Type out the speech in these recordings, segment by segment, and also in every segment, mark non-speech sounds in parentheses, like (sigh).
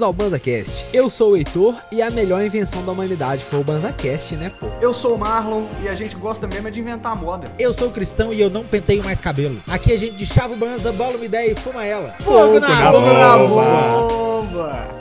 bem-vindos ao BanzaCast. Eu sou o Heitor e a melhor invenção da humanidade foi o BanzaCast, né, pô? Eu sou o Marlon e a gente gosta mesmo é de inventar moda. Eu sou o Cristão e eu não penteio mais cabelo. Aqui a gente de chava o banza, bola uma ideia e fuma ela. Fogo na bomba! na bomba!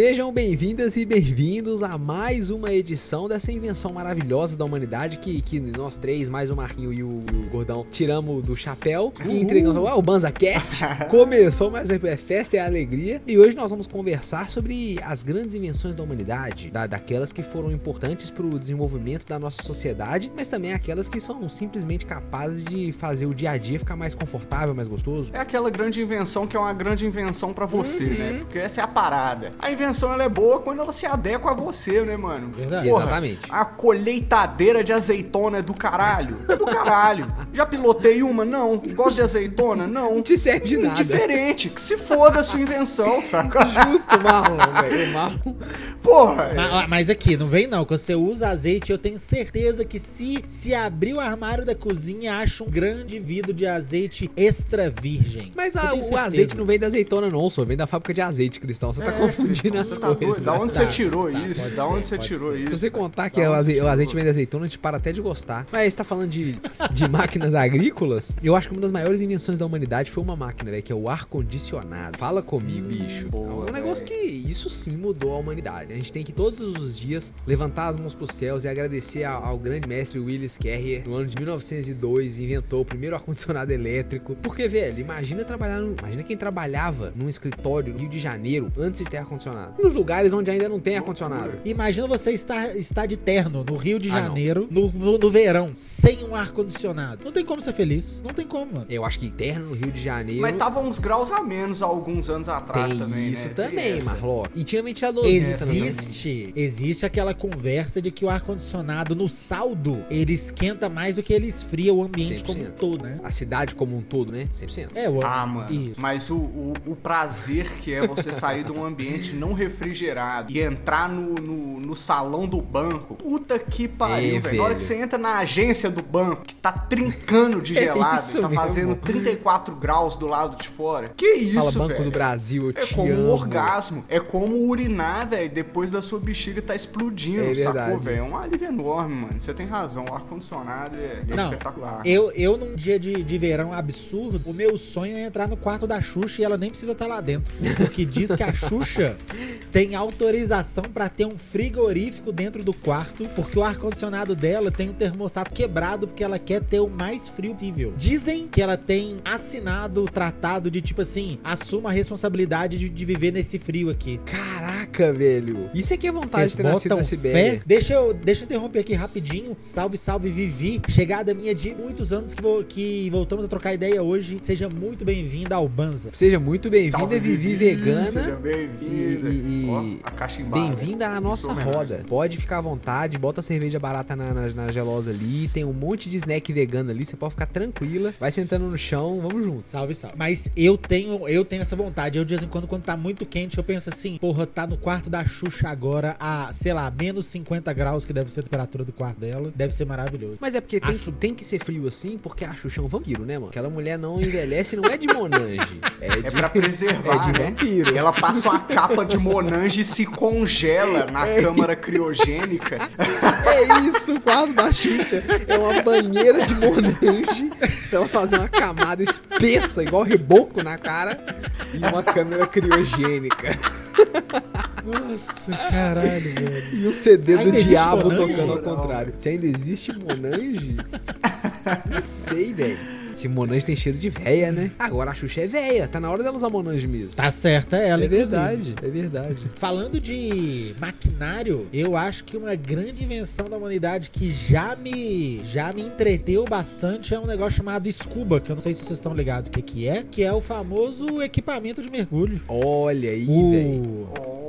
Sejam bem-vindas e bem-vindos a mais uma edição dessa invenção maravilhosa da humanidade que, que nós três, mais o Marquinho e o, e o Gordão, tiramos do chapéu e entregamos ah, o BanzaCast. (laughs) Começou mais é festa e alegria. E hoje nós vamos conversar sobre as grandes invenções da humanidade, da, daquelas que foram importantes para o desenvolvimento da nossa sociedade, mas também aquelas que são simplesmente capazes de fazer o dia a dia ficar mais confortável, mais gostoso. É aquela grande invenção que é uma grande invenção pra você, Uhum. né? Porque essa é a parada. A invenção ela é boa quando ela se adequa a você, né, mano? Verdade. Exatamente. A colheitadeira de azeitona é do caralho? É do caralho. Já pilotei uma? Não. Gosto de azeitona? Não. Não te serve de nada. Diferente. Que se foda a sua invenção, saca? Justo, Marlon, velho. Marlon. Porra. Ma- ó, Mas aqui, não vem não. Quando você usa azeite, eu tenho certeza que se, se abrir o armário da cozinha, acha um grande vidro de azeite extra virgem. Mas a- o azeite não vem da azeitona, não, só vem da fábrica de azeite, Cristão. Você tá confundindo tá coisas. doido? Da onde Tá, você tirou tá, isso? Da onde ser, você tirou ser. isso? Se você contar que é o onde aze- você o azeite vem da azeitona, a gente para até de gostar. Mas você tá falando de, de máquinas agrícolas, eu acho que uma das maiores invenções da humanidade foi uma máquina, velho, que é o ar-condicionado. Fala comigo, bicho. boa, é um negócio que isso sim mudou a humanidade. A gente tem que todos os dias levantar as mãos pros céus e agradecer ao, ao grande mestre Willis Carrier, no ano de 1902, inventou o primeiro ar-condicionado elétrico. Porque, velho, imagina trabalhar num, Imagina quem trabalhava num escritório no Rio de Janeiro antes de ter ar-condicionado. Nos lugares onde ainda não tem ar-condicionado. Imagina você estar, estar de terno no Rio de Ah. Janeiro, no, no, no verão, sem um ar-condicionado. Não tem como ser feliz. Não tem como, mano. Eu acho que interno no Rio de Janeiro. Mas tava uns graus a menos há alguns anos atrás tem também, isso né? também. Marló. E tinha ventiladorzinho também. Existe, existe aquela conversa de que o ar-condicionado no saldo ele esquenta mais do que ele esfria o ambiente como um 100%. todo, né? A cidade como um todo, né? 100%. É, o Ah, mano. Isso. Mas o, o, o prazer que é você sair de um ambiente não refrigerado e entrar no, no, no salão do banco. Puta que pariu, É, velho. Na hora que você entra na agência do banco, que tá trincando de (laughs) É gelado, isso tá mesmo. fazendo 34 graus do lado de fora. Que isso, Fala Banco velho? do Brasil, eu É como amo. um orgasmo. É como urinar, velho, depois da sua bexiga tá explodindo, É verdade. sacou, velho? É um alívio enorme, mano. Você tem razão. O ar-condicionado é, é Não, espetacular. Eu, eu, num dia de, de verão absurdo, o meu sonho é entrar no quarto da Xuxa e ela nem precisa estar lá dentro. Porque diz que a Xuxa (laughs) tem autorização pra ter um frigorífico dentro do quarto, porque o ar-condicionado dela tem o termostato quebrado, porque ela quer ter o mais frio possível. Dizem que ela tem assinado o tratado de tipo assim: assuma a responsabilidade de, de viver nesse frio aqui. Caraca, velho. Isso aqui é vontade Vocês de ter nascido na? Sibéria. Deixa eu, deixa eu interromper aqui rapidinho. Salve, salve, Vivi. Chegada minha de muitos anos que, vo- que voltamos a trocar ideia hoje. Seja muito bem-vinda ao Banza. Seja muito bem-vinda, Vivi Seja Vegana. bem-vinda. E- e-. Bem-vinda à nossa é roda. Pode ficar à vontade, bota a cerveja barata na, na, na gelosa ali, tem um monte de snack vegano ali, você pode ficar tranquila. Vai sentando no chão, vamos juntos. Salve, salve. Mas eu tenho, eu tenho essa vontade. Eu, de vez em quando, quando tá muito quente, eu penso assim, porra, tá no quarto da Xuxa agora a, sei lá, menos 50 graus, que deve ser a temperatura do quarto dela. Deve ser maravilhoso. Mas é porque tem, Acho- tem que ser frio assim, porque a Xuxa é um vampiro, né, mano? Aquela mulher não envelhece, não é de Monange. (laughs) É, É de, pra preservar, (laughs) é de né? vampiro. Ela passa uma capa de Monange se congela na câmara criogênica. É isso, o quadro da Xuxa. É uma banheira de Monange pra ela fazer uma camada espessa, igual reboco na cara, e uma câmera criogênica. Nossa, caralho, velho. E um CD do Ainda existe diabo Monange? tocando ao Não. contrário. Se ainda existe Monange, não sei, velho. Que Monange tem cheiro de véia, né? Agora a Xuxa é véia, tá na hora dela usar Monange mesmo. Tá certa ela, é inclusive. verdade, é verdade. Falando de maquinário, eu acho que uma grande invenção da humanidade que já me já me entreteu bastante é um negócio chamado scuba, que eu não sei se vocês estão ligados o que que é, que é o famoso equipamento de mergulho. Olha aí, velho. O Olha.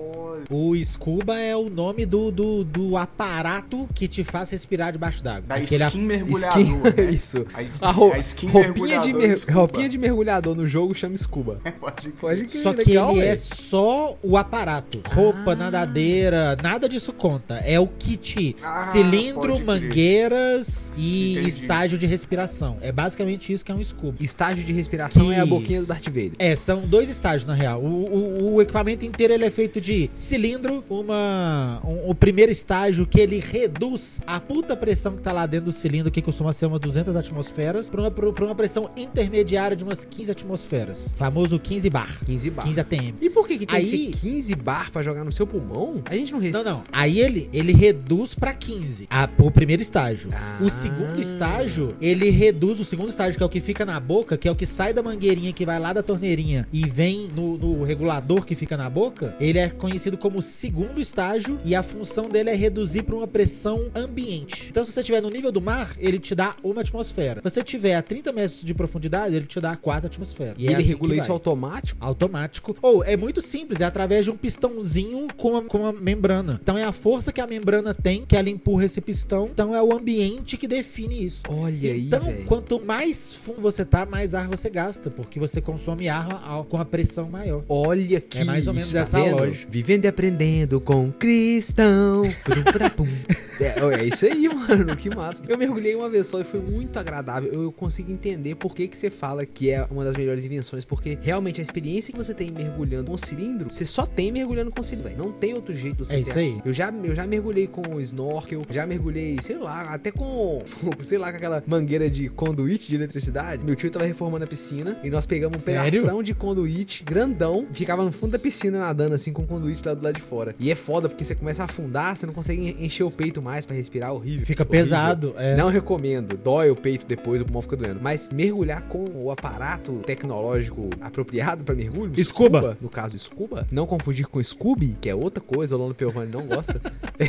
O scuba é o nome do, do, do aparato que te faz respirar debaixo d'água. Da Aquele skin mergulhador, Skin, né? (laughs) isso. A, es- A, ro- a skin roupinha, de mergulhador mer- roupinha de mergulhador no jogo chama scuba. (laughs) Pode crer. Pode crer, Só que legal, ele é velho. só o aparato. Roupa, Ah. nadadeira, nada disso conta. É o kit Ah, cilindro, mangueiras e Entendi. estágio de respiração. É basicamente isso que é um scuba. Estágio de respiração E- é a boquinha do Darth Vader. É, são dois estágios na real. O, o- o equipamento inteiro ele é feito de cilindro, uma, um- o primeiro estágio que ele reduz a puta pressão que tá lá dentro do cilindro, que costuma ser umas 200 atmosferas, pra uma, pra uma pressão intermediária de umas 15 atmosferas. Famoso 15 bar. 15 bar. 15 ATM. E por que, que tem Aí- que ser 15 bar pra jogar no seu pulmão? A gente não Não, resiste. não. Aí ele, ele reduz pra 15. A, o primeiro estágio. Ah. O segundo estágio, ele reduz. O segundo estágio, que é o que fica na boca, que é o que sai da mangueirinha que vai lá da torneirinha e vem no, no regulador que fica na boca. Ele é conhecido como segundo estágio e a função dele é reduzir pra uma pressão ambiente. Então, se você estiver no nível do mar, ele te dá uma atmosfera. Se você estiver a 30 metros de profundidade, ele te dá quatro atmosferas. E é ele assim regula isso automático? automático. Ou é muito simples, é através de um pistãozinho com a, com a membrana. Então é a força que a membrana tem, que ela empurra esse pistão. Então é o ambiente que define isso. Olha então, aí, velho. quanto mais fundo você tá, mais ar você gasta, porque você consome ar com a pressão maior. Olha que É mais ou menos tá essa vendo? lógica. Vivendo e aprendendo com Cristão. (laughs) É, é isso aí, mano. Que massa. Eu mergulhei uma vez só e foi muito agradável. Eu, consigo entender por que, que você fala que é uma das melhores invenções. Porque realmente a experiência que você tem mergulhando com cilindro, você só tem mergulhando com cilindro. velho. Não tem outro jeito você É isso aí. Eu já, eu já mergulhei com snorkel, já mergulhei, sei lá, até com, (laughs) sei lá, com aquela mangueira de conduíte de eletricidade. Meu tio tava reformando a piscina e nós pegamos um Sério? pedação de conduíte grandão, ficava no fundo da piscina nadando assim com o conduíte lá do lado de fora. E é foda porque você começa a afundar, você não consegue en- encher o peito mais pra respirar, horrível. Fica Horrível. pesado. É. Não recomendo, dói o peito depois, o pulmão fica doendo. Mas mergulhar com o aparato tecnológico apropriado pra mergulho, Scuba. no caso scuba, não confundir com Scooby, que é outra coisa, o Lolo Piovani não gosta. (laughs)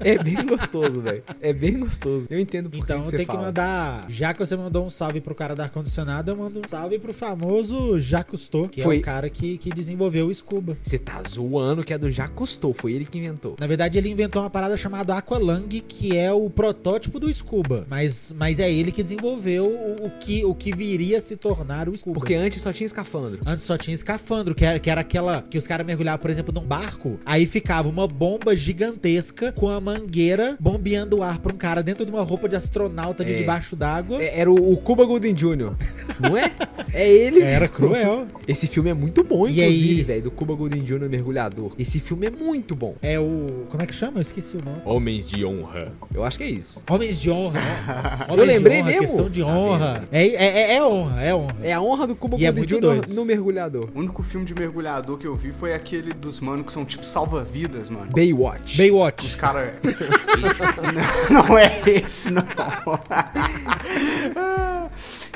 é bem gostoso, velho. É bem gostoso. Eu entendo por Então que você tem que mandar. Já que você mandou um salve pro cara da ar-condicionado, eu mando um salve pro famoso Jacques Cousteau, que Foi- é o cara que, que desenvolveu o Scuba. Você tá zoando que é do Já Custou, foi ele que inventou. Na verdade, ele inventou uma parada chamada Aqualang, que é o protótipo do Scuba. Mas, mas é ele que desenvolveu o, o que, o que viria a se tornar o Scuba. Porque antes só tinha escafandro. Antes só tinha escafandro, que era, que era aquela que os caras mergulhavam, por exemplo, num barco. Aí ficava uma bomba gigantesca com a mangueira bombeando o ar pra um cara dentro de uma roupa de astronauta de É. debaixo d'água. É- Era o, o Cuba Gooding Jr., (laughs) não é? É ele. Era cruel. Esse filme é muito bom, E inclusive, velho, do Cuba Gooding Jr. mergulhador. Esse filme é muito bom. É o. Como é que chama? Eu esqueci o nome. Homens de honra. Eu acho que é isso. Homens de honra. né? (laughs) Eu Homens lembrei de honra, mesmo. questão de Tá honra. É, é, é, é honra, é honra. É a honra do Cuba E é Gooding muito doido. no mergulhador. O único filme de mergulhador que eu vi foi aquele dos manos que são tipo salva-vidas, mano. Baywatch. Os Baywatch. caras. (laughs) não, não é esse, não. (laughs)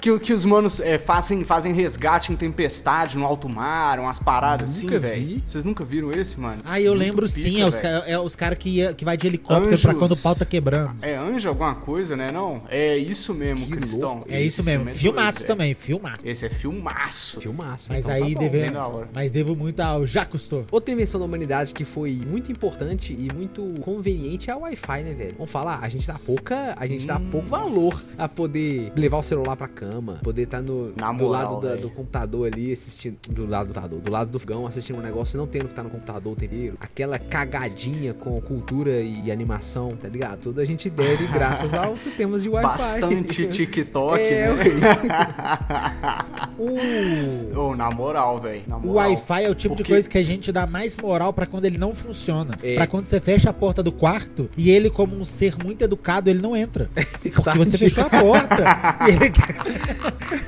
que, que os manos é, fazem, fazem resgate em tempestade no alto mar, umas paradas assim, Nunca velho. vi. Vocês nunca viram esse, mano? Ah, eu Muito lembro pica, sim. É os, velho. é os caras que, ia- que vai de helicóptero pra Anjos. quando o pau tá quebrando. É anjo alguma coisa, né? Não? É isso mesmo, Que Cristão. louco. É Esse isso mesmo. é Filmaço também, filmaço. velho. Esse é filmaço. Filmaço. Mas então aí tá bom. deve- hora. Mas devo muito ao Cousteau. Outra invenção da humanidade que foi muito importante e muito conveniente é o Wi-Fi, né, velho? Vamos falar, a gente dá pouca, a gente dá Hum. pouco valor a poder levar o celular pra cama, poder estar no Na do moral, lado da- do computador ali assistindo do lado do computador, do lado do fogão assistindo um negócio e não tendo que estar no computador o tempo inteiro. Aquela cagadinha com cultura e animação, tá ligado? Tudo a gente deve graças aos (laughs) sistemas de Wi-Fi. Bastante (laughs) TikTok, É, né? (laughs) O, Ô, na moral, velho. o. Wi-Fi é o tipo de Porque- coisa que a gente dá mais moral pra quando ele não funciona. É. Pra quando você fecha a porta do quarto e ele, como um ser muito educado, ele não entra. Porque Tá você fechou a porta. e, ele,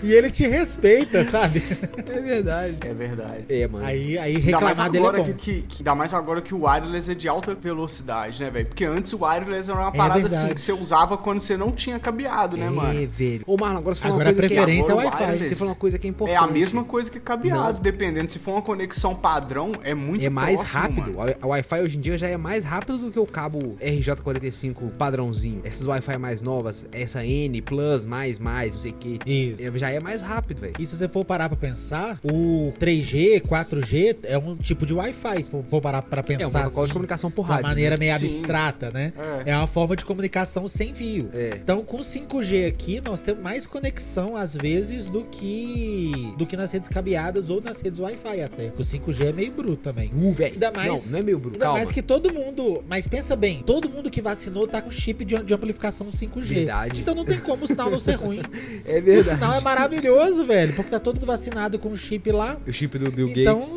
e ele te respeita, sabe? É verdade. É verdade. É, mano. Aí, aí reclamar dele é agora bom. que, que, que- ainda mais agora que o wireless é de alta velocidade, né, velho? Porque antes o wireless era uma parada assim que você usava quando você não tinha cabeado, né, é, mano? velho. Ô, Marlon, agora você falou Agora uma a coisa que preferência é agora o Wi-Fi. wireless Você falou uma coisa que é É importante. a mesma coisa que cabeado, dependendo. Se for uma conexão padrão, é muito É mais próximo, rápido. mano. O Wi-Fi hoje em dia já é mais rápido do que o cabo RJ45 padrãozinho. Essas Wi-Fi mais novas, essa N, Plus, mais, mais, não sei o que. Isso. Já é mais rápido, velho. E se você for parar pra pensar, o 3G, 4G é um tipo de Wi-Fi. Se for- for parar pra É um pensar protocolo assim, de comunicação por de uma rádio. maneira meio Sim. abstrata, né? É. É uma forma de comunicação sem fio. É. Então, com 5G aqui, nós temos mais conexão, às vezes, do que do que nas redes cabeadas ou nas redes Wi-Fi até. Porque o 5G é meio bruto também. Uh, velho. Ainda mais- Não, não é meio bruto. Ainda Calma. mais que todo mundo. Mas pensa bem, todo mundo que vacinou tá com chip de, de amplificação 5G. Verdade. Então não tem como o sinal não ser ruim. (laughs) É o verdade. sinal é maravilhoso, velho. Porque tá todo vacinado com o chip lá. O chip do Bill então Gates.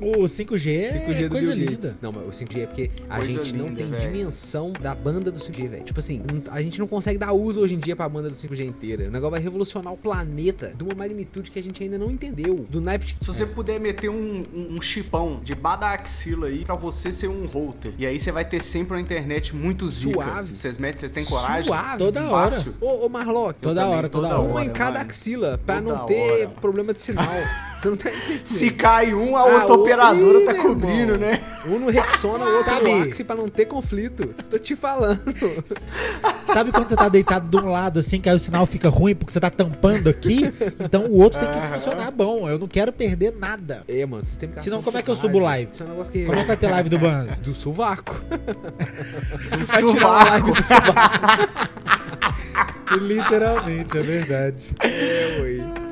o, o 5G, 5G é do coisa Bill linda. Gates. Não, mas o 5G é porque a Coisa gente não linda, tem velho. dimensão da banda do 5G, velho. Tipo assim, não- a gente não consegue dar uso hoje em dia pra banda do 5G inteira. O negócio vai revolucionar o planeta de uma magnitude que a gente ainda não entendeu. Do naipe de... Se você puder meter um, um, um chipão de da axila aí pra você ser um router. E aí você vai ter sempre uma internet muito zica. Suave. Vocês metem, vocês têm coragem? Suave. Toda hora. Fácil. Ô, ô Marlock, Toda também, hora, toda toda hora. Uma em cada mano. axila pra Toda não ter hora. problema de sinal. Você não tá entendendo. Se cai um, a Ah, outra operadora ih, tá cobrindo, irmão. né? Um no Rexona, o outro Sabe- no Axi pra não ter conflito. Tô te falando. Sabe quando você tá deitado de um lado assim, que aí o sinal fica ruim porque você tá tampando aqui? Então o outro tem que Aham. funcionar bom. Eu não quero perder nada. É, mano, sistema Senão, como é que eu subo live? Isso é um negócio que... Como é que vai ter live do Banzo? Do sovaco. Um a live do sovaco. (laughs) (laughs) Literalmente, é verdade. É, ué.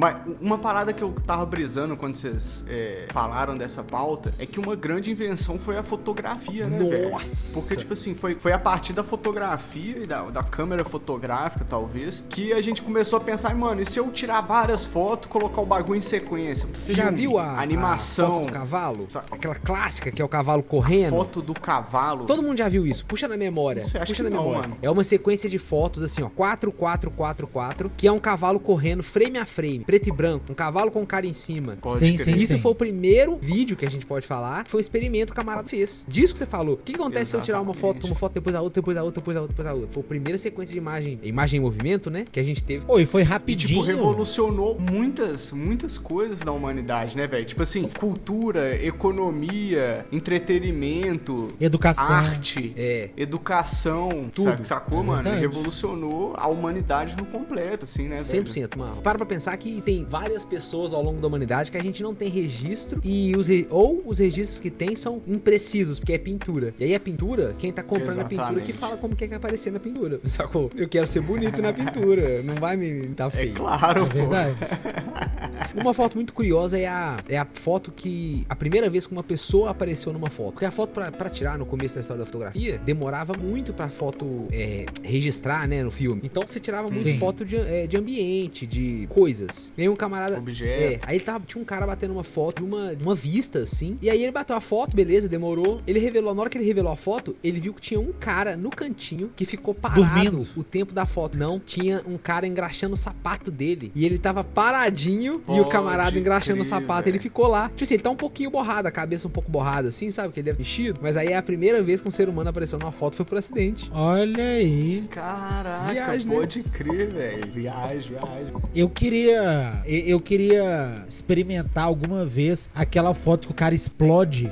Mas uma parada que eu tava brisando quando vocês é, falaram dessa pauta é que uma grande invenção foi a fotografia, né, velho? Nossa. Porque, tipo assim, foi, foi a partir da fotografia e da, da câmera fotográfica, talvez, que a gente começou a pensar, mano, e se eu tirar várias fotos, colocar o bagulho em sequência? Você já viu a, a animação, foto do cavalo? Aquela clássica que é o cavalo correndo? foto do cavalo? Todo mundo já viu isso. Puxa na memória. Você acha Puxa que na não, memória. mano? É uma sequência de fotos assim, ó, 4 4 4 4, que é um cavalo correndo frame a frame, preto e branco, um cavalo com um cara em cima. Pode Sim, crer. sim, Isso foi o primeiro vídeo que a gente pode falar, foi o experimento que o camarada fez. Disso que você falou. O que acontece se eu tirar uma foto, Exatamente. uma foto depois a outra, depois a outra, depois a outra, depois a outra? Foi a primeira sequência de imagem, imagem em movimento, né, que a gente teve. Pô, e foi E, rapidinho. tipo, revolucionou muitas, muitas coisas da humanidade, né, velho? Tipo assim, cultura, economia, entretenimento, Educação. arte, É. educação, Tudo. sacou, É mano? Revolucionou a humanidade no completo, assim, né, velho? 100%, mano. Para pra pensar que tem várias pessoas ao longo da humanidade que a gente não tem registro e os re- ou os registros que tem são imprecisos, porque é pintura. E aí a pintura, quem tá comprando a pintura Exatamente. que fala como que quer aparecer na pintura. (laughs) Sacou? Eu quero ser bonito na pintura, (laughs) não vai me tá É feio. claro, É pô. verdade. (laughs) Uma foto muito curiosa é a, é a foto que. A primeira vez que uma pessoa apareceu numa foto. Porque a foto pra, pra tirar no começo da história da fotografia demorava muito pra foto é, registrar, né, no filme. Então você tirava muito Sim. foto de, é, de ambiente, de coisas. E aí um camarada. Objeto. É, aí tava, tinha um cara batendo uma foto de uma, de uma vista, assim. E aí ele bateu a foto, beleza, demorou. Ele revelou, na hora que ele revelou a foto, ele viu que tinha um cara no cantinho que ficou parado Dormindo. o tempo da foto. Não, tinha um cara engraxando o sapato dele. E ele tava paradinho e o Pode camarada engraxando o crer, sapato. velho. Ele ficou lá. Tipo assim, ele tá um pouquinho borrado, a cabeça um pouco borrada, assim, sabe? Que ele deve ter mexido. Mas aí é a primeira vez que um ser humano apareceu numa foto foi por acidente. Olha aí. Caraca, Viagem, né? pode crer, velho. Viagem, viagem. Eu queria. Eu- Eu queria experimentar alguma vez aquela foto que o cara explode.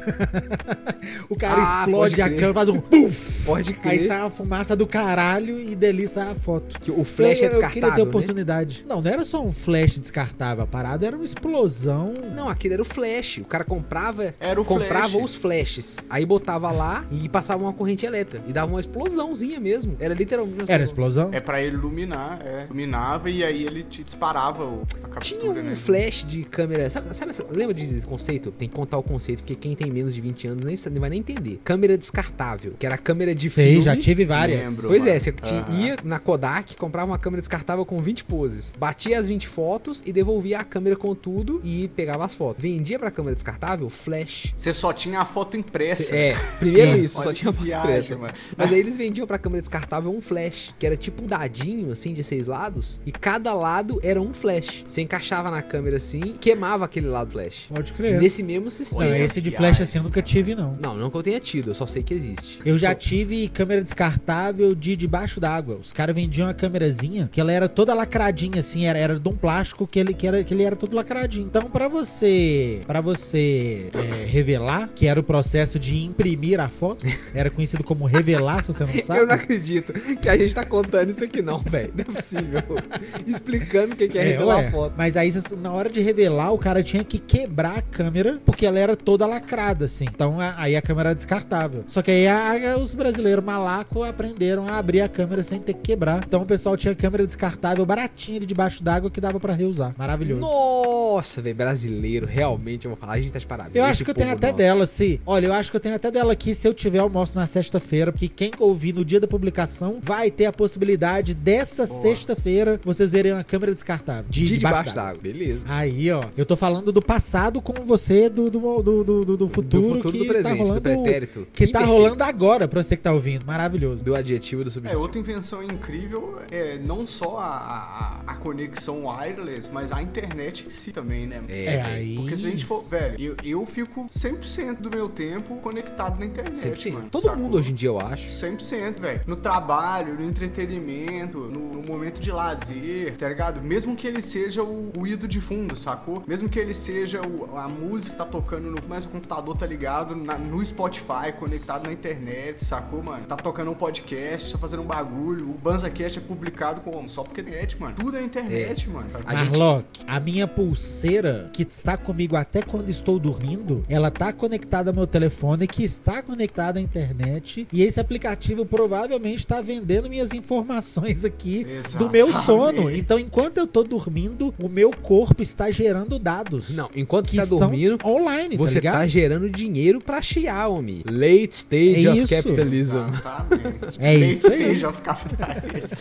(laughs) o cara Ah, explode a câmera, faz um puf! Pode Aí crer. sai uma fumaça do caralho e dali sai a foto. Que o flash eu, é eu queria ter descartável, né? oportunidade. Não, não era só um flash descartável. A parada era uma explosão. Não, aquele era o flash. O cara comprava, Era o comprava flash. os flashes. Aí botava lá e passava uma corrente elétrica. E dava uma explosãozinha mesmo. Era literalmente. Era explosão? É pra ele iluminar, é. Iluminava e aí ele te disparava o- captura, Tinha um né? flash de câmera. Sabe, sabe essa- lembra de conceito? Tem que contar o conceito, porque quem tem menos de 20 anos nem, nem vai nem entender. Câmera descartável, que era a câmera de Sei, filme. já tive várias. Lembro. Pois é, mano. você tinha- Aham. ia na Kodak, comprava uma câmera descartável com 20 poses, batia as 20 fotos e devolvia a câmera com tudo e pegava as fotos. Vendia pra câmera descartável flash. Você só tinha a foto impressa. É, primeiro (laughs) isso, Olha só tinha que foto viagem, preta. mano. Mas aí eles vendiam pra câmera descartável um flash, que era tipo um dadinho, assim, de seis lados, e cada lado era um flash. Você encaixava na câmera assim, e queimava aquele lado flash. Pode crer. Nesse mesmo Não, sistema. esse de flash assim eu nunca tive, não. Não, não que eu tenha tido, eu só sei que existe. Eu já tive câmera descartável de debaixo d'água. Os caras vendiam uma câmerazinha que ela era toda lacradinha, assim, era, era de um plástico que ele, que, era, que ele era todo lacradinho. Então, pra você, para você é, revelar, que era o processo de imprimir a foto, era conhecido como revelar, se você não (laughs) sabe. Eu não acredito que a gente tá contando isso aqui não, velho. Não é possível. (laughs) Explicando o que que é, revelar ué. A foto. Mas aí, na hora de revelar, o cara tinha que quebrar a câmera, porque ela era toda lacrada, assim. Então, a- aí a câmera era descartável. Só que aí a- a- os brasileiros malacos aprenderam a abrir a câmera sem ter que quebrar. Então, o pessoal tinha câmera descartável baratinha de debaixo d'água que dava pra reusar. Maravilhoso. Nossa, velho, brasileiro, realmente, eu vou falar, a gente tá de parabéns. Eu acho que eu tenho até nosso. dela, sim. Olha, eu acho que eu tenho até dela aqui se eu tiver almoço na sexta-feira, porque quem ouvir no dia da publicação vai ter a possibilidade dessa sexta-feira vocês verem uma câmera descartável. De, De debaixo debaixo d'água. beleza. Aí, ó. Eu tô falando do passado com você do, do, do, do, do- do futuro, do futuro que do presente, tá rolando. do pretérito. Que tá rolando agora, pra você que tá ouvindo. Maravilhoso. Do adjetivo do É, subjetivo. outra invenção incrível é não só a, a, a conexão wireless, mas a internet em si também, né? É, aí. Porque se a gente for, velho, eu, eu fico 100% do meu tempo conectado na internet, 100%. mano. Todo sacou? mundo hoje em dia, eu acho. 100%, velho. No trabalho, no entretenimento, no, no momento de lazer, tá ligado? Mesmo que ele seja o ruído de fundo, sacou? Mesmo que ele seja o- a música que tá tocando no. Mas o computador tá ligado na- no Spotify, conectado na internet, sacou, mano? Tá tocando um podcast, tá fazendo um bagulho. O BanzaCast é publicado com só porque é internet, mano. Tudo é internet, mano. A gente- Marlock, a minha pulseira, que está comigo até quando estou dormindo, ela tá conectada ao meu telefone, que está conectada à internet. E esse aplicativo provavelmente está vendendo minhas informações aqui do meu Exatamente. sono. Então, enquanto eu tô dormindo, o meu corpo está gerando dados. Não, enquanto você tá estão dormindo, online, você tá ligado? tá gerando dinheiro pra Xiaomi. Late stage É of isso. capitalism. Exatamente. É isso aí. Late stage of capitalism.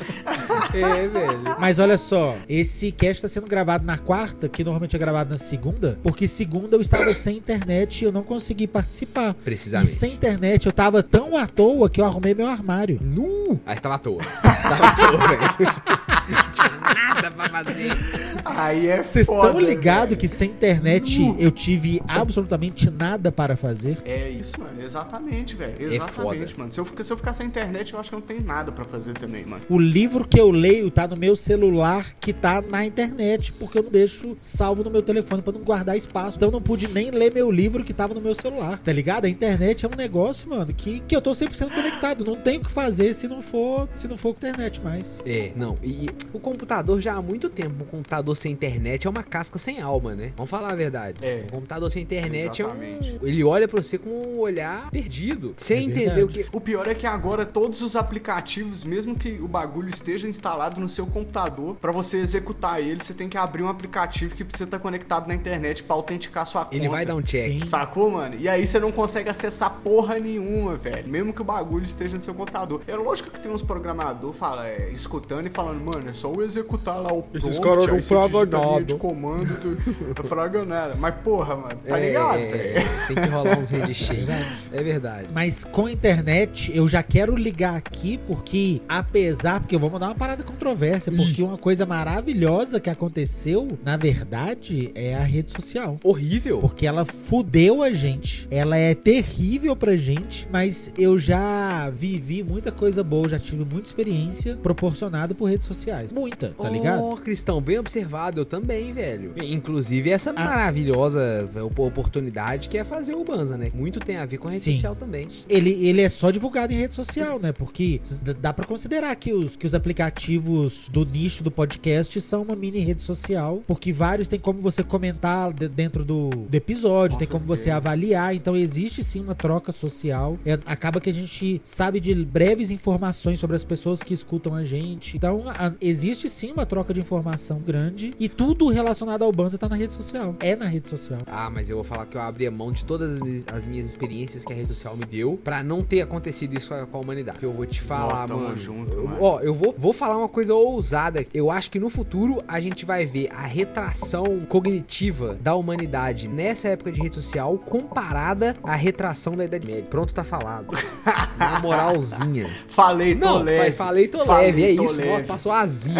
(laughs) é, velho. Mas olha só, esse cast tá sendo gravado na quarta, que normalmente é gravado na segunda, porque segunda eu estava sem internet e eu não consegui participar. E Precisamente. sem internet eu tava tão à toa que eu arrumei meu armário. Nu! Aí tava à toa. (laughs) Tava à toa, velho. Tinha nada pra fazer. Aí é Vocês foda, estão ligados que sem internet Nu. eu tive absolutamente nada para fazer? É isso, mano. Exatamente, velho. É Exatamente, foda. mano. Se eu, ficar, se eu ficar sem internet, eu acho que eu não tenho nada pra fazer também, mano. O livro que eu leio tá no meu celular, que tá na internet, porque eu não deixo salvo no meu telefone pra não guardar espaço. Então eu não pude nem ler meu livro que tava no meu celular, tá ligado? A internet é um negócio, mano, que, que eu tô 100% conectado. Não tem o que fazer se não for, se não for com internet mais. É, não. E o computador já há muito tempo, um computador sem internet é uma casca sem alma, né? Vamos falar a verdade. É. Um computador sem internet é Exatamente. um. Ele olha pra você com um olhar perdido. Sem É entender o que. O pior é que agora todos os aplicativos, mesmo que o bagulho esteja instalado no seu computador, pra você executar ele, você tem que abrir um aplicativo que precisa estar conectado na internet pra autenticar sua conta. Ele vai dar um check. Sim. Sacou, mano? E aí você não consegue acessar porra nenhuma, velho. Mesmo que o bagulho esteja no seu computador. É lógico que tem uns programador fala, é, escutando e falando, mano, é só eu executar lá o prompt. Esses caras não aí você fragam digita a linha nada. de comando, tu fraga nada. Mas porra, mano, tá É, ligado, é? Tem que rolar uns redes cheios. Verdade. É verdade. Mas com a internet, eu já quero ligar aqui, porque apesar, porque eu vou mandar uma parada controvérsia, porque uma coisa maravilhosa que aconteceu, na verdade, é a rede social. Horrível. Porque ela fudeu a gente. Ela é terrível pra gente, mas eu já vivi muita coisa boa, já tive muita experiência proporcionada por redes sociais. Muita, tá ligado? Oh, Cristão, bem observado. Eu também, velho. Inclusive, essa Ah. maravilhosa op- oportunidade que é fazer o Banza, né? Muito tem a ver com a rede Sim. social também. Ele, ele é só divulgado em rede social, né? Porque dá pra considerar que os, que os aplicativos do nicho do podcast são uma mini rede social, porque vários tem como você comentar de- dentro do, do episódio, Com tem como você avaliar, então existe sim uma troca social. É, acaba que a gente sabe de breves informações sobre as pessoas que escutam a gente. Então a- existe sim uma troca de informação grande e tudo relacionado ao Banza tá na rede social. É na rede social. Ah, mas eu vou falar que eu abri a mão de todas as minhas, as minhas experiências que a rede social me deu pra não ter acontecido isso com a, com a humanidade. Porque eu vou te falar, Ó, tamo mano. junto, eu- mano. Ó, eu vou, vou falar uma coisa ousada. Eu acho que no futuro a gente vai ver a retração cognitiva da humanidade nessa época de rede social comparada à retração da Idade Média. Pronto, tá falado. (laughs) Na moralzinha. Falei, tô Não, leve. falei, tô Falei, leve, é tô isso. Ó, leve. passou a vazia.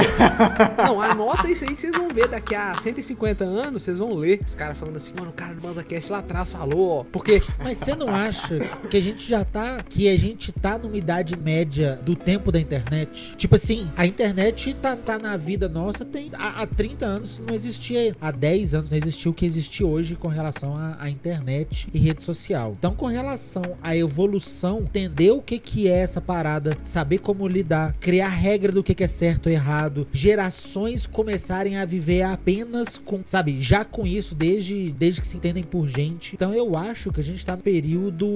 Não, anota isso aí que vocês vão ver daqui a 150 anos, vocês vão ler. Os caras falando assim, mano, o cara do BanzaCast lá atrás falou, ó. Porque Mas você não acha que a gente já tá. Que a gente tá numa idade média do tempo da internet? Tipo assim, a internet tá, tá na vida nossa tem. Há, há 30 anos não existia. Há 10 anos não existia o que existe hoje com relação à, internet e rede social. Então, com relação à evolução, entender o que, que é essa parada, saber como lidar, criar regra do que, que é certo ou errado, gerações a viver apenas com, sabe, já com isso, desde, desde que se entendem por gente. Então eu acho que a gente tá no período.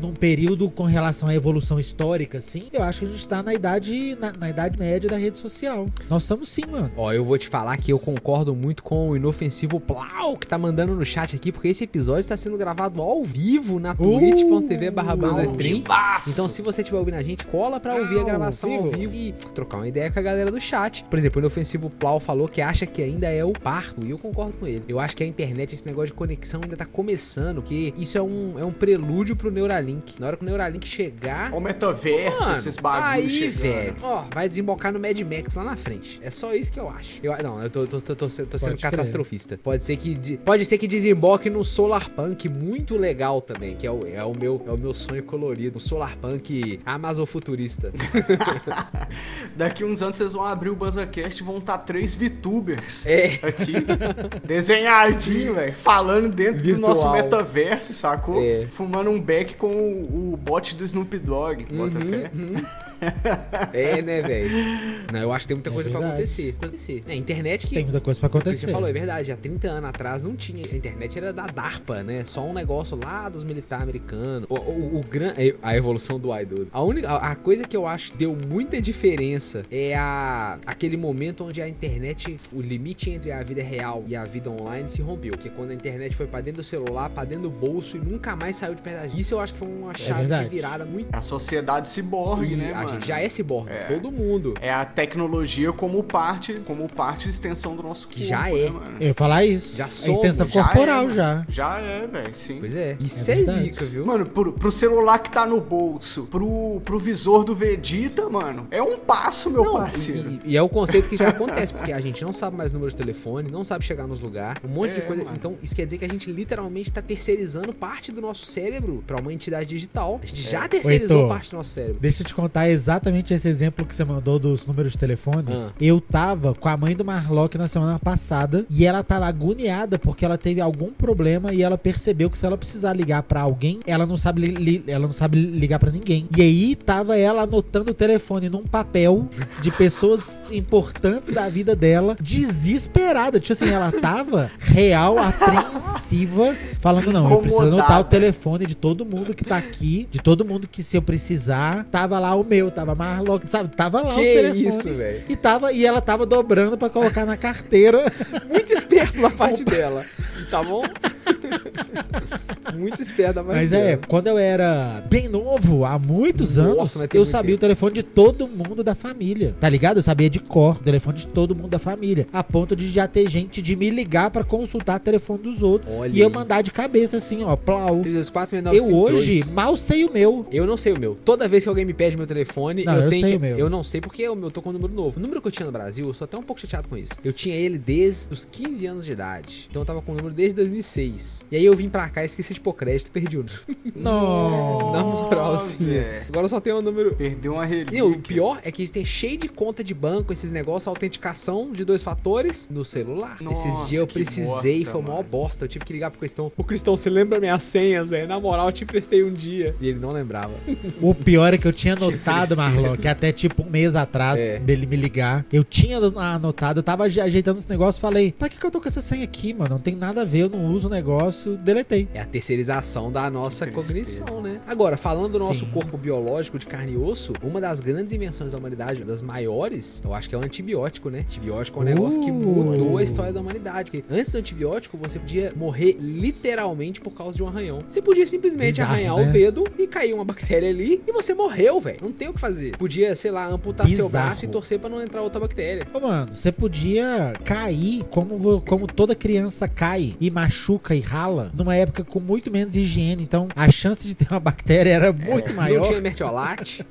Num período com relação à evolução histórica, assim. Eu acho que a gente tá na idade. Na, na idade média da rede social. Nós estamos sim, mano. Ó, eu vou te falar que eu concordo muito com o inofensivo Plau que tá mandando no chat aqui, porque esse episódio tá sendo gravado ao vivo na twitch.tv barra Stream. Então, se você estiver ouvindo a gente, cola pra ouvir a gravação ao vivo. e trocar uma ideia com a galera do chat. Por exemplo, o inofensivo Plau falou que acha que ainda é o parto, e eu concordo com ele. Eu acho que a internet, esse negócio de conexão ainda tá começando, que isso é um, é um prelúdio pro Neuralink. Na hora que o Neuralink chegar, O metaverso, Mano, esses bagulhos aí, chegando. velho, ó, vai desembocar no Mad Max lá na frente. É só isso que eu acho. Eu, não, eu tô, tô, tô, tô, sendo- tô sendo Pode crer. catastrofista. Pode ser que de- pode ser que desemboque no Solar Punk muito legal também, que é o, é o meu é o meu sonho colorido, um Solar Punk amazofuturista. (laughs) Daqui uns anos vocês vão abrir o BuzzaCast e vão estar três VTubers É. aqui, (laughs) desenhadinho, velho, falando dentro do nosso Virtual. metaverso, sacou? É. Fumando um beck com o, o bot do Snoop Dogg, bota Uhum, fé. (laughs) É, né, velho? Não, eu acho que tem muita É coisa pra verdade. acontecer. acontecer. É, a internet que Tem muita coisa pra que acontecer. você falou é verdade, há 30 anos atrás não tinha. A internet era da DARPA, né? Só um negócio lá dos militares americanos. O, o, o gran- a evolução do i12. A única a, a coisa que eu acho que deu muita diferença é a, aquele momento onde a internet, o limite entre a vida real e a vida online se rompeu. Que é quando a internet foi pra dentro do celular, pra dentro do bolso e nunca mais saiu de perto da gente. Isso eu acho que foi uma chave de verdade. virada muito. A sociedade ciborgue, E né, a mano? gente já é ciborgue, É. todo mundo. É a tecnologia como parte, como parte e extensão do nosso corpo, Já né, é. mano? Eu ia falar isso. Já a somos, extensão Já corporal é, já. Já é, velho, sim. Pois é. Isso é, verdade. zica, viu? Mano, pro, pro celular que tá no bolso, pro, pro visor do Vegeta, mano, é um passo, meu Não, parceiro. E, e é o conceito que já acontece, porque a gente não sabe mais número de telefone, não sabe chegar nos lugares, um monte de É, coisa. mano. Então, isso quer dizer que a gente literalmente tá terceirizando parte do nosso cérebro pra uma entidade digital. A gente já terceirizou parte do nosso cérebro. Deixa eu te contar exatamente esse exemplo que você mandou dos números de telefones. Ah. Eu tava com a mãe do Marlock na semana passada e ela tava agoniada porque ela teve algum problema e ela percebeu que se ela precisar ligar pra alguém, ela não sabe li- li- ela não sabe ligar pra ninguém. E aí tava ela anotando o telefone num papel de pessoas importantes da vida dela, desesperada. Tipo assim, ela tava real apreensiva, falando não, eu preciso anotar o Incomodada. telefone de todo mundo que tá aqui, de todo mundo que se eu precisar, tava lá o meu, tava Marlock, sabe? Tava lá Que os telefones. isso. E tava e ela tava dobrando pra colocar na carteira. Muito esperto da parte (laughs) dela. Tá bom? Muito esperto da parte Mas é, quando eu era bem novo, há muitos Nossa, anos, mas eu muito sabia tempo. o telefone de todo mundo da família. Tá ligado? Eu sabia de cor o telefone de todo mundo da família. A ponto de já ter gente de me ligar pra consultar o telefone dos outros. Olha e eu mandar de cabeça assim, ó, plau. 324 Eu hoje mal sei o meu. Eu não sei o meu. Toda vez que alguém me pede meu telefone, Não, eu, eu tenho sei que. o meu. Eu não sei porque o meu tô com um número novo. O número que eu tinha no Brasil, eu sou até um pouco chateado com isso. Eu tinha ele desde os 15 anos de idade. Então eu tava com o número desde 2006. E aí eu vim pra cá, esqueci de pôr crédito, perdi o número. Não. (laughs) Na moral, assim. Zé. Agora eu só tenho o número. Perdeu uma relíquia. E o pior é que tem cheio de conta de banco, esses negócios, autenticação de dois fatores no celular. Nossa, esses dias eu precisei, bosta, foi mano. bosta. Eu tive que ligar pro Cristão. Ô Cristão, você lembra minhas senhas, Zé? Na moral, eu te prestei um dia. E ele não lembrava. (laughs) O pior é que eu tinha anotado. Marlon, que até tipo um mês atrás É. dele me ligar, eu tinha anotado, eu tava aje- ajeitando esse negócio, falei, pra que, que eu tô com essa senha aqui, mano? Não tem nada a ver, eu não uso o negócio, deletei. É a terceirização da nossa Que tristeza. cognição, né? Agora, falando do nosso Sim. corpo biológico de carne e osso, uma das grandes invenções da humanidade, uma das maiores, eu acho que é o antibiótico, né? Antibiótico é um negócio que Uh. mudou a história da humanidade. Porque antes do antibiótico, você podia morrer literalmente por causa de um arranhão. Você podia simplesmente Bizarro, arranhar né? o dedo e cair uma bactéria ali e você morreu, velho. Não tem o que fazer. Podia, sei lá, amputar seu Bizarro. braço e torcer pra não entrar outra bactéria. Ô, mano, você podia cair como, como toda criança cai e machuca e rala numa época com muito menos higiene, então a chance de ter uma bactéria era muito maior, Não tinha mertiolate.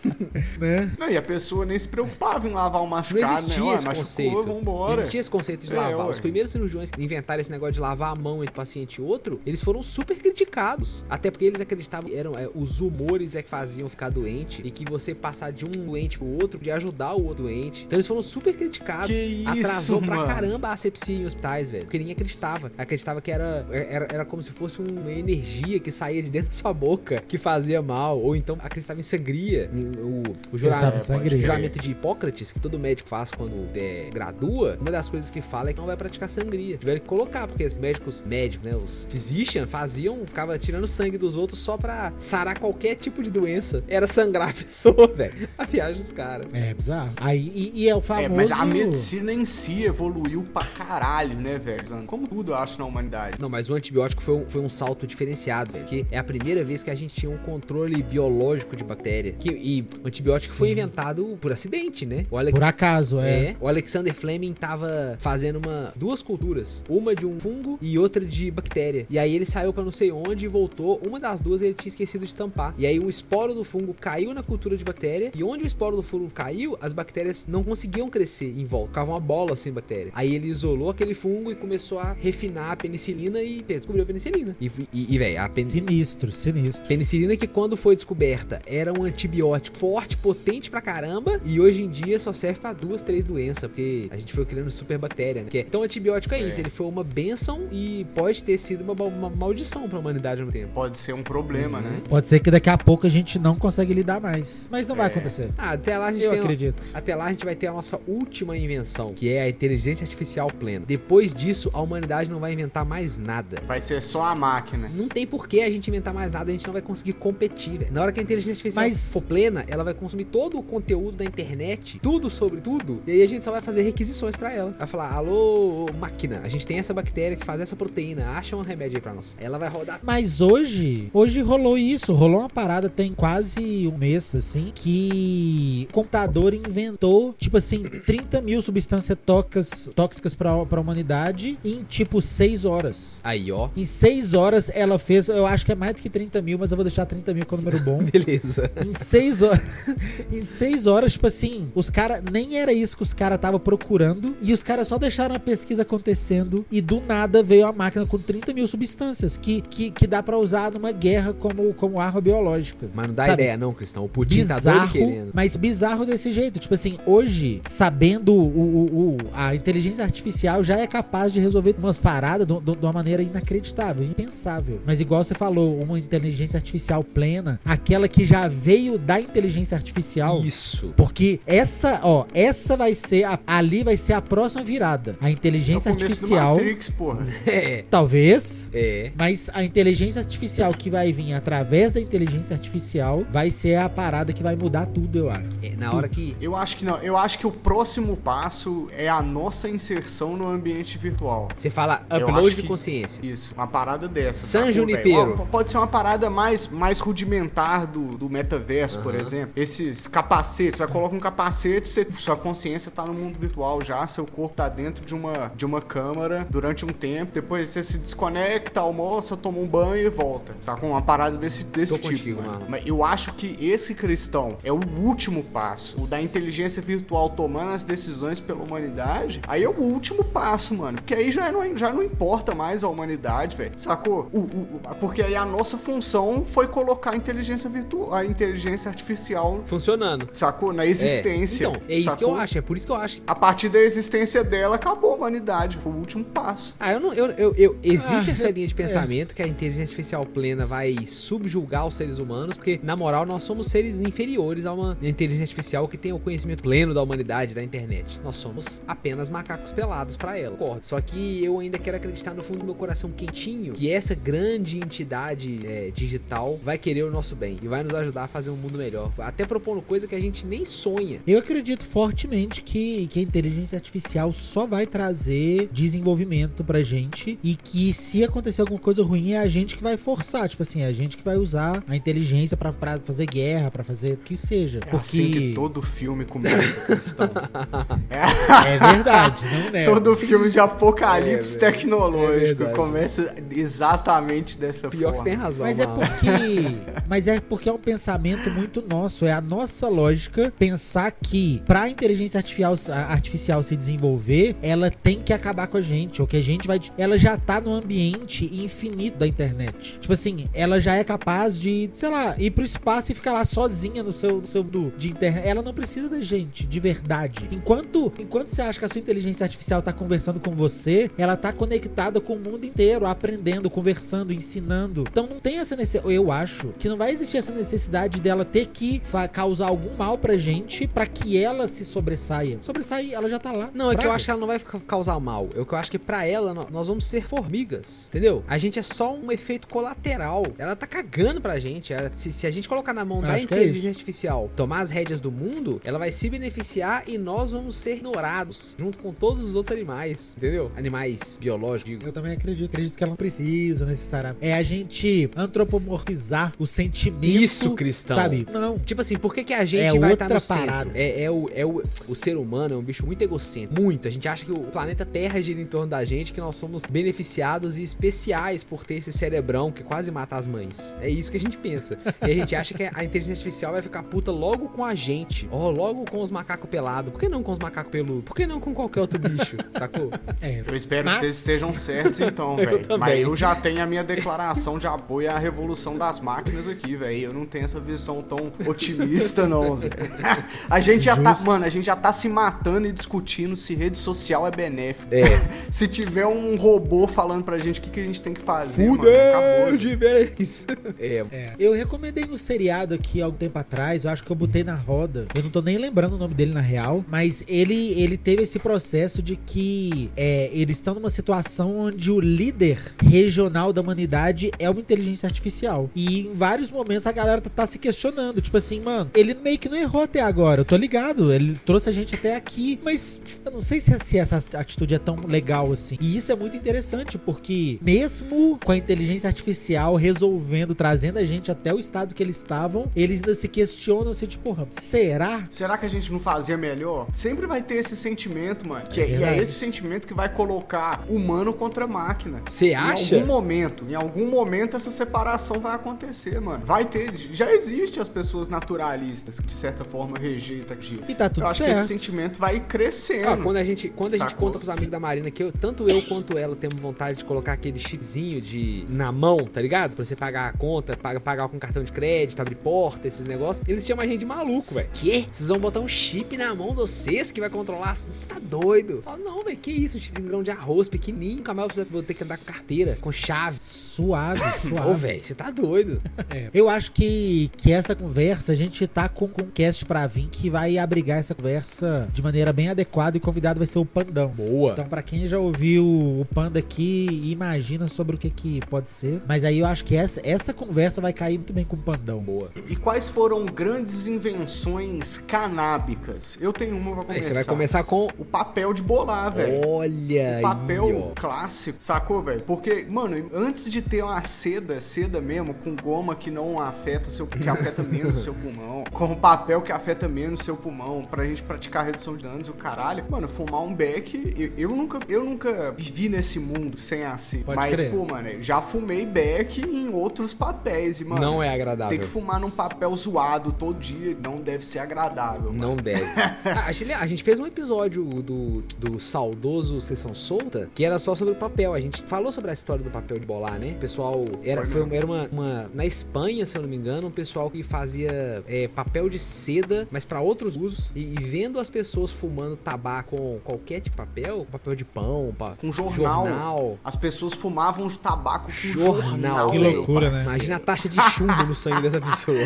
(laughs) né? Não, e a pessoa nem se preocupava em lavar o Não machucado, né? existia Ué, esse machucou, conceito. Não vambora. existia esse conceito de É, lavar. ué. Os primeiros cirurgiões que inventaram esse negócio de lavar a mão entre paciente e outro, eles foram super criticados. Até porque eles acreditavam que eram é, os humores é que faziam ficar doente e que você passar de um doente pro outro de ajudar o outro doente. Então eles foram super criticados. Que isso, Atrasou pra mano. caramba a asepsia em hospitais, velho. Porque ninguém acreditava. Acreditava que era, era, era como se fosse uma energia que saía de dentro da sua boca que fazia mal. Ou então acreditava em sangria. O, o, jura- Acreditava em o sangria. juramento de Hipócrates, que todo médico faz quando é, gradua, uma das coisas que fala é que não vai praticar sangria. Tiveram que colocar, porque os médicos, médicos, né, os physicians faziam, ficava tirando sangue dos outros só pra sarar qualquer tipo de doença. Era sangrar a (laughs) pessoa, velho. A viagem dos caras. É bizarro. Aí, e, e é o famoso... É, mas a medicina em si evoluiu pra caralho, né, velho? Como tudo, eu na humanidade. Não, mas o antibiótico foi um, foi um salto diferenciado, velho. Que é a primeira vez que a gente tinha um controle biológico de bactéria. Que, e o antibiótico foi Sim. inventado por acidente, né? Por acaso, é. É, o Alexander Fleming tava fazendo uma duas culturas, uma de um fungo e outra de bactéria. E aí ele saiu pra não sei onde e voltou. Uma das duas ele tinha esquecido de tampar. E aí o esporo do fungo caiu na cultura de bactéria e onde o esporo do fungo caiu, as bactérias não conseguiam crescer em volta, ficava uma bola sem bactéria. Aí ele isolou aquele fungo e começou a refinar a penicilina e descobriu a penicilina. E, e, e velho, a pen- Sinistro, sinistro. Penicilina que quando foi descoberta era um antibiótico forte, potente pra caramba e hoje em dia só serve pra duas, três doenças, porque a gente foi criando super bactéria, né? Então o antibiótico é, É. isso, ele foi uma benção e pode ter sido uma, ma- uma maldição pra humanidade no tempo. Pode ser um problema, Uhum. né? Pode ser que daqui a pouco a gente não consegue lidar mais. Mas não vai É. acontecer. Ah, até lá a gente Eu tem uma- acredito. Até lá a gente vai ter a nossa última invenção, que é a inteligência artificial plena. Depois disso, a humanidade não vai inventar mais nada. Vai ser só a máquina. Não tem por que a gente inventar mais nada, a gente não vai conseguir competir, velho. Na hora que a inteligência artificial Mas- for plena, ela vai consumir todo o conteúdo da internet, tudo sobre tudo, e aí a gente só vai fazer requisições pra ela. Vai falar, alô, máquina, a gente tem essa bactéria que faz essa proteína, acha um remédio aí pra nós. Ela vai rodar. Mas hoje, hoje rolou isso, rolou uma parada tem quase um mês, assim, que o computador inventou, tipo assim, 30 mil substâncias tóxicas, tóxicas pra, pra humanidade em, tipo, 6 horas. Aí, ó. Em 6 horas ela fez, eu acho que é mais do que 30 mil, mas eu vou deixar 30 mil com o número bom. (laughs) Beleza. Em seis horas. (laughs) em seis horas, tipo assim, os caras. Nem era isso que os caras estavam procurando. E os caras só deixaram a pesquisa acontecendo. E do nada veio a máquina com 30 mil substâncias. Que, que, que dá pra usar numa guerra como, como arma biológica. Mas não dá Sabe? ideia, não, Cristão. O Putin tá doido Bizarro, querendo. mas bizarro desse jeito. Tipo assim, hoje, sabendo o, o- o- a inteligência artificial já é capaz de resolver umas paradas do- do- de uma maneira inacreditável, impensável. Mas igual você falou, uma inteligência artificial plena, aquela que já veio da inteligência artificial. Isso. Porque essa, ó, essa vai ser, a- ali vai ser a próxima virada. A É o inteligência do artificial, Matrix, porra. (laughs) É. talvez, É. mas a inteligência artificial que vai vir através da inteligência artificial vai ser a parada que vai mudar tudo, eu acho. É, Na hora que. Eu acho que não. Eu acho que o próximo passo é a nossa inserção no ambiente virtual. Você fala upload de consciência. Isso, uma parada dessa. San sacou, Junipero. Pode ser uma parada mais, mais rudimentar do, do metaverso, por Aham. exemplo. Esses capacetes, você coloca um capacete, você- sua consciência tá no mundo virtual já, seu corpo tá dentro de uma, de uma câmara durante um tempo, depois você se desconecta, almoça, toma um banho e volta. Sacou? Uma parada desse, desse Tô tipo. contigo, mano. Mas eu acho que esse cristão é o último passo. O da inteligência virtual tomando as decisões pela humanidade, aí é o último passo, mano. Porque aí já não, já não importa mais a humanidade, velho. Sacou? O- o- porque aí a nossa função foi colocar a inteligência virtual, a inteligência artificial, Funcionando. sacou? Na existência. É. Então, é isso que sacou? eu acho. É por isso que eu acho. A partir da existência dela, acabou a humanidade. Foi o último passo. Ah, eu não. Eu, eu, eu- existe Ah, essa (laughs) é- linha de pensamento que a inteligência artificial plena vai subjugar os seres humanos, porque, na moral, nós somos seres inferiores a uma inteligência artificial que tem o conhecimento pleno da humanidade, da internet. Nós somos apenas macacos pelados pra ela. Concordo. Só que eu ainda quero acreditar no fundo do meu coração quentinho que essa grande entidade é, digital vai querer o nosso bem e vai nos ajudar a fazer um mundo melhor. Até propondo coisa que a gente nem sonha. Eu acredito fortemente que, que a inteligência artificial só vai trazer desenvolvimento pra gente e que se acontecer alguma coisa ruim é a gente que vai forçar, tipo assim, é a gente que vai usar a inteligência pra, pra fazer guerra, pra fazer o que seja. É Porque assim que todo filme começa, cristão. (laughs) é verdade, não (laughs) é. Todo filme de apocalipse É, É tecnológico verdade. começa exatamente dessa Pior que forma. você tem razão. Mas é porque. (laughs) Mas é porque é um pensamento muito nosso. É a nossa lógica pensar que pra inteligência artificial, artificial se desenvolver, ela tem que acabar com a gente. Ou que a gente vai. Ela já tá no ambiente infinito da internet. Tipo assim, ela já é capaz de, sei lá, ir pro espaço e ficar lá sozinha no seu, no seu do, de internet. Ela não precisa da gente, de verdade. Enquanto, enquanto você acha que a sua inteligência artificial tá conversando com você, ela tá conectada com o mundo inteiro, aprendendo, conversando, ensinando. Então não tem essa necessidade. Eu acho que não vai existir essa necessidade dela ter que causar algum mal pra gente pra que ela se sobressaia. Sobressair, ela já tá lá. Não, é que eu acho que ela não vai ca- causar mal. É que eu acho que pra ela, nó- nós vamos ser formigas. Entendeu? A gente é só um efeito colateral. Ela tá cagando pra gente. Ela- se, se a gente colocar na mão da Acho que é inteligência artificial tomar as rédeas do mundo, ela vai se beneficiar e nós vamos ser ignorados. Junto com todos os outros animais. Entendeu? Animais biológicos. digo. Eu também acredito. Acredito que ela não precisa necessariamente. É a gente antropomorfizar o sentimento. Isso, cristão. Sabe? Não. Tipo assim, por que, que a gente É vai outra estar no centro? parada. É, é o, é o, o ser humano é um bicho muito egocêntrico. Muito. A gente acha que o planeta Terra gira em torno da gente, que nós somos beneficiados e especiais por ter esse cerebrão que quase mata as mães. É isso que a gente pensa. E a gente acha que a inteligência artificial vai ficar puta logo com a gente. Ó, logo com os macacos pelados. Por que não com os macacos peludos? Por que não com qualquer outro bicho? (laughs) Sacou? É. Eu espero Mas- que vocês estejam certos então, (laughs) velho. Mas eu já tenho a minha declaração de apoio à revolução das máquinas aqui, velho. Eu não tenho essa visão tão otimista, não, Zé. (laughs) A gente já tá, Justo. mano, a gente já tá se matando e discutindo se rede social é benéfica. É. (laughs) Se tiver um robô falando pra gente o que, que a gente tem que fazer, mano, acabou. Fudeu de vez. É. É. Eu recomendei um seriado aqui há algum tempo atrás, eu acho que eu botei na roda. Eu não tô nem lembrando o nome dele na real, mas ele, ele teve esse processo de que é, eles estão numa situação onde o líder regional da humanidade é uma inteligência artificial. E em vários momentos a galera tá, tá se questionando, tipo assim, mano, ele meio que não errou até agora, eu tô ligado, ele trouxe a gente até aqui, mas eu não sei se, se essa atitude é tão legal assim. E isso é muito interessante, porque mesmo com a inteligência artificial resolvendo, trazendo a gente até o estado que eles estavam, eles ainda se questionam se, tipo, porra, será? Será que a gente não fazia melhor? Sempre vai ter esse sentimento, mano. Que É é, e é esse sentimento que vai colocar humano contra máquina. Você Em acha? algum momento, em algum momento essa separação vai acontecer, mano. Vai ter, já existe as pessoas naturalistas que de certa forma rejeitam aquilo. E tá tudo Eu acho que certo. esse sentimento vai crescendo. Ah, quando a gente, quando a gente conta pros amigos da Marina que eu- tanto eu quanto ela temos vontade de colocar aquele chipzinho de na mão, tá ligado? Pra você pagar a conta, paga, pagar com cartão de crédito, abrir porta, esses negócios. Eles chamam a gente de maluco, velho. Que? Vocês vão botar um chip na mão de vocês que vai controlar? Você tá doido? Fala, não, velho, que isso? Um chipzinho grão de arroz, pequenininho, nunca mais vou ter que andar com carteira, com chave. Suave, (coughs) Ô, suave. velho, você tá doido. É. Eu acho que, que essa conversa, a gente tá com, com um cast pra vir que vai abrigar essa conversa de maneira bem adequada e o convidado vai ser o Pandão. Boa. Então, pra quem já ouviu o Panda aqui, imagina sobre o que, que pode ser. Mas aí eu acho que essa, essa conversa vai cair muito bem com o Pandão. Boa. E quais foram grandes invenções canábicas? Eu tenho uma pra Aí começar. você vai começar com. O papel de bolar, velho. Olha O papel ó. clássico, sacou, velho? Porque, mano, antes de ter uma seda, seda mesmo, com goma que não afeta o seu, que afeta menos seu pulmão, (laughs) com papel que afeta menos seu pulmão, pra gente praticar redução de danos e o caralho, mano, fumar um beck, eu, eu nunca, eu nunca vivi nesse mundo sem a seda. Pode Mas, crer. pô, mano, já fumei beck em outros papéis e, mano, Não é agradável. ter que fumar num papel zoado todo dia não deve ser agradável, mano. Não deve. (laughs) A, gente, a gente fez um episódio do, do saudoso Sessão Solta que era só sobre o papel. A gente falou sobre a história do papel de bolar, né? O pessoal. Era, Foi era uma, uma- Na Espanha, se eu não me engano, um pessoal que fazia é, papel de seda, mas pra outros usos. E, e vendo as pessoas fumando tabaco com qualquer tipo de papel, papel de pão, pa- Com jornal. jornal. As pessoas fumavam de tabaco com Jornal, jornal. Que loucura, né? Imagina a taxa de chumbo no sangue dessa pessoa.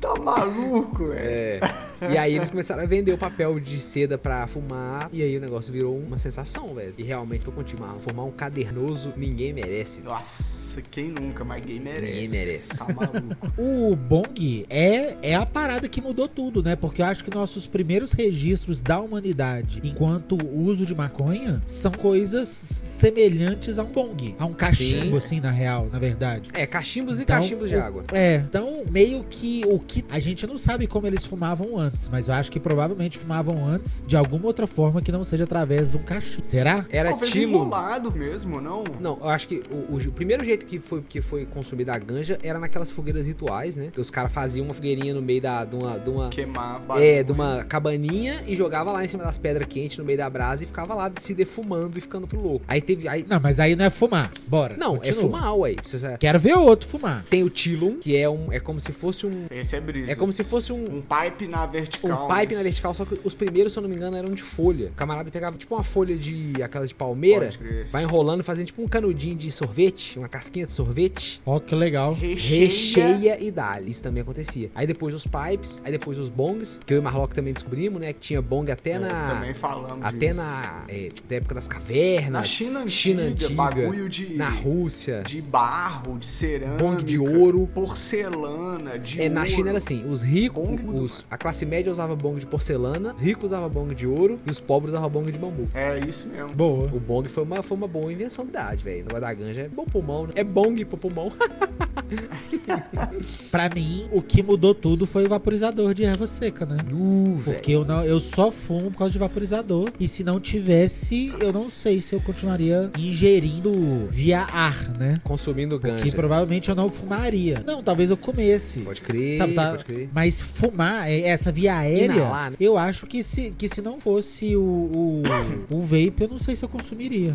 Tá maluco, velho? É. E aí eles começaram a vender o papel de seda pra fumar. E aí o negócio virou uma sensação, velho. E realmente tô contigo. Marlon. Formar um cadernoso, ninguém merece. Nossa, quem nunca? Mas gay merece. Ninguém merece. Tá maluco. (laughs) O bong é, é a parada que mudou tudo, né? Porque eu acho que nossos primeiros registros da humanidade enquanto uso de maconha são coisas semelhantes a um bong, a um cachimbo, assim, na real, na verdade. É, cachimbos e Então, cachimbos de água. É, então meio que o que a gente não sabe como eles fumavam antes, mas eu acho que provavelmente fumavam antes de alguma outra forma que não seja através de um cachimbo. Será? Era Talvez tilo. enrolado mesmo, não? Não, eu acho que o, o- o primeiro jeito que foi, que foi consumida a ganja era naquelas fogueiras rituais, né? Que os caras faziam uma fogueirinha no meio da, de uma. De uma Queimava. é, de uma cabaninha e jogava lá em cima das pedras quentes no meio da brasa e ficava lá se defumando e ficando pro louco. Aí teve. Aí, Não, mas aí não é fumar. Bora. não, continua. é fumar, ué. Você- Quero ver outro fumar. Tem o Tilum, que é um. É como se fosse um. Esse é brisa. É como se fosse um. Um pipe na vertical. Um pipe né? na vertical, só que os primeiros, se eu não me engano, eram de folha. O camarada pegava tipo uma folha de. aquelas de palmeira, vai enrolando e fazendo tipo um canudinho de sorvete, uma casquinha de sorvete. Ó, que legal. Recheia. recheia e dá. Isso também acontecia. Aí depois os pipes, aí depois os bongs, que eu e o Marlock também descobrimos, né? Que tinha bong até É, na. Também falamos. Até de... na. é, da época das cavernas. Na China antiga, China antiga, bagulho de. Na Rússia. De barro, de cerâmica. Bong de ouro. Porcelana, de É, na ouro. China era assim, os ricos, os, a classe média usava bong de porcelana, os ricos usavam bong de ouro e os pobres usavam bong de bambu. É isso mesmo. Boa. O bong foi uma, foi uma boa invenção da idade, velho. No da ganja é bom pulmão, né? É bong pro pulmão. (laughs) Pra mim, o que mudou tudo foi o vaporizador de erva seca, né? Uh. Porque eu, não, eu só fumo por causa de vaporizador. E se não tivesse, eu não sei se eu continuaria ingerindo via ar, né? Consumindo Porque ganja. provavelmente eu não fumaria. Não, talvez eu comesse. Pode crer, Sabe, tá- pode crer. Mas fumar, é- essa via aérea, Inalar, né? eu acho que se, que se não fosse o, o, (coughs) o vape, eu não sei se eu consumiria.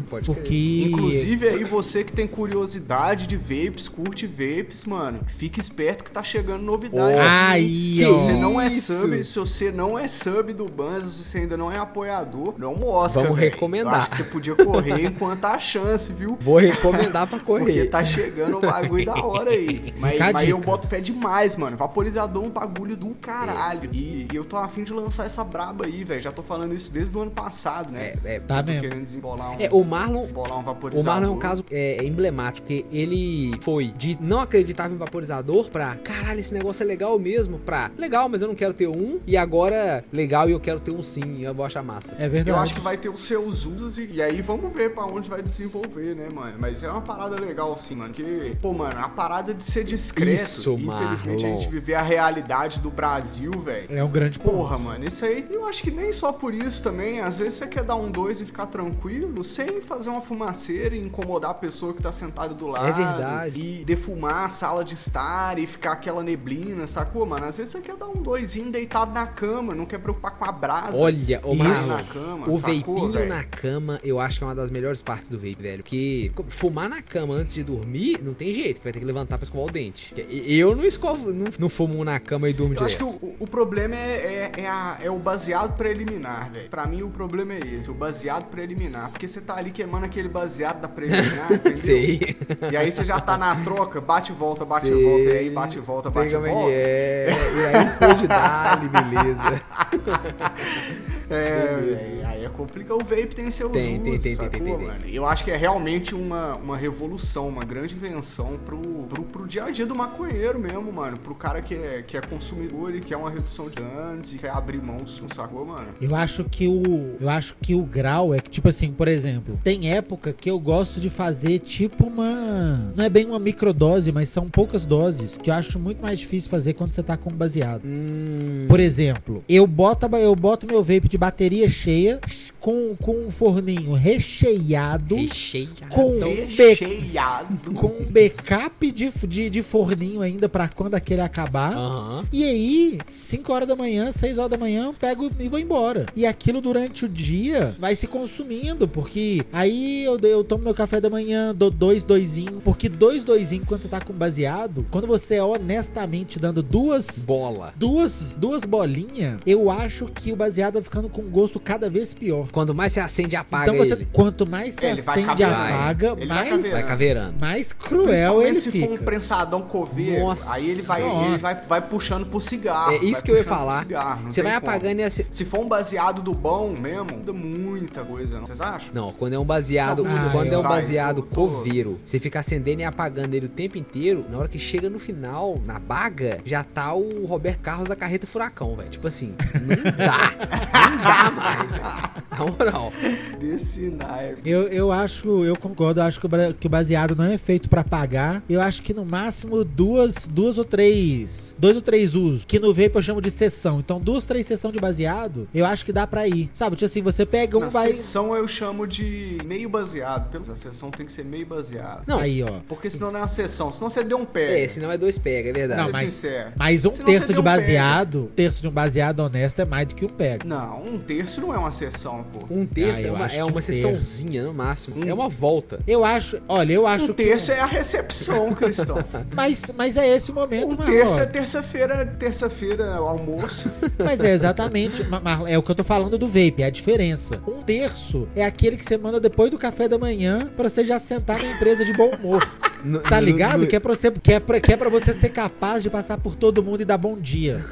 Pode porque. Inclusive aí você que tem curiosidade de vapes, curte vapes, mano, fique esperto que tá chegando novidade. Ó. Aí, Se ó. você não é sub, se você não é sub do Banza, se você ainda não é apoiador, não mostra, Vamos velho. recomendar. Eu acho que você podia correr (laughs) enquanto há chance, viu? Vou recomendar pra Porque correr. tá chegando um bagulho da hora aí. Mas, mas eu boto fé demais, mano. Vaporizador é um bagulho do caralho. E, e eu tô afim de lançar essa braba aí, velho. Já tô falando isso desde o ano passado, né? É, é, Tá Tô mesmo. querendo desembolar um, é, o Marlon, desembolar um O vaporizador. Marlon é um caso é, é emblemático, porque ele foi de não acreditar em vaporizador pra caralho, esse negócio é legal mesmo, pra legal, mas eu não quero ter um, e agora legal e eu quero ter um sim, eu vou achar massa. É verdade. Eu acho que vai ter os seus usos e, e aí vamos ver pra onde vai desenvolver, né, mano? Mas é uma parada legal, assim, mano. Que, pô, mano, a parada de ser discreto. Isso, infelizmente a Marlon. gente viver a realidade do Brasil, velho. É um grande ponto. Porra, mano, isso aí, eu acho que nem só por isso também. Às vezes você quer dar um dois e ficar tranquilo, sem fazer uma fumaceira e incomodar a pessoa que tá sentada do lado. verdade. E defumar a sala de estar e ficar aquela neblina, sacou, mano? Às vezes você quer dar um doisinho deitado na cama, não quer preocupar com a brasa. Olha, ô Isso. Na cama, o sacou, vapinho velho? na cama, eu acho que é uma das melhores partes do vape, velho. Porque fumar na cama antes de dormir, não tem jeito, vai ter que levantar pra escovar o dente. Eu não escovo, não, não fumo na cama e durmo Eu acho direto. que o, o problema é, é, é, a- é o baseado preliminar, velho. Pra mim, o problema é esse, o baseado preliminar. Porque você tá ali queimando aquele baseado da preliminar, (laughs) entendeu? Sei. E aí você já tá na troca, bate e volta, bate Sei. e volta, e aí bate e volta, bate e Sei é volta. é. E aí foi de dali, beleza. (laughs) É, velho, aí é complicado. O vape tem seus Tem, usos, tem, tem, tem, tem, mano? Eu acho que é realmente uma, uma revolução, uma grande invenção pro, pro, pro dia a dia do maconheiro mesmo, mano. Pro cara que é, que é consumidor e quer uma redução de danos e quer abrir mão, sacou, mano? Eu acho que o. Eu acho que o grau é que, tipo assim, por exemplo, tem época que eu gosto de fazer tipo uma. Não é bem uma microdose, mas são poucas doses. Que eu acho muito mais difícil fazer quando você tá com baseado. Hum, Por exemplo, eu boto, eu boto meu vape de bateria cheia, com, com um forninho recheado, recheado. com um, be- Recheado. com um backup de, de, de forninho ainda pra quando aquele acabar. Aham. E aí, 5 horas da manhã, 6 horas da manhã, eu pego e vou embora. E aquilo durante o dia vai se consumindo, porque aí eu, eu tomo meu café da manhã, dou dois doisinho, porque dois doisinho quando você tá com baseado, quando você é honestamente dando duas Bola. duas duas bolinhas, eu acho que o baseado vai ficando com um gosto cada vez pior. Quando mais você acende, apaga então você, ele. quanto mais você É, ele vai acende apaga, Ele vai mais, Vai caveirando. mais cruel ele se fica. for um prensadão coveiro, Nossa, aí ele vai, ele vai, vai puxando pro cigarro. É isso vai que eu ia falar. cigarro, Você vai como. apagando e assim. Se for um baseado do bom mesmo, muda muita coisa, não? Vocês acham? Não, quando é um baseado, Não, quando é um vai, baseado tô- coveiro, você fica acendendo e apagando ele o tempo inteiro, na hora que chega no final, na baga, já tá o Roberto Carlos da carreta furacão, velho. Tipo assim, não dá. (laughs) não dá mais, velho. Na moral. Desse naipe. Eu, eu acho, eu concordo, eu acho que o, baseado não é feito pra pagar. Eu acho que no máximo duas, duas ou três, dois ou três usos, que no vape eu chamo de sessão. Então duas, três sessões de baseado, eu acho que dá pra ir. Sabe, tipo assim, você pega um Na vai sessão eu chamo de meio baseado. Pelo- A sessão tem que ser meio baseado. Não. aí, ó. Porque senão não é uma sessão, senão você deu um pé. É, senão é dois pega, é verdade. Não, mas- sincero. Mas um Senão terço de um baseado, um terço de um baseado honesto é mais do que um pega. Não, um terço não é uma sessão, pô. Um terço Ah, é uma, é uma um sessãozinha no máximo. Hum. É uma volta. Eu acho, olha, eu acho Um que. terço é a recepção, (laughs) Cristão. Mas, mas é esse o momento, Um Marlon. terço é terça-feira, terça-feira, almoço. (laughs) Mas é exatamente, Ma- Marlon, é o que eu tô falando do vape, é a diferença. Um terço é aquele que você manda depois do café da manhã pra você já sentar na empresa de bom humor. (laughs) No- Tá no- ligado? no- Que é pra você, que é pra, que é pra você ser capaz de passar por todo mundo e dar bom dia.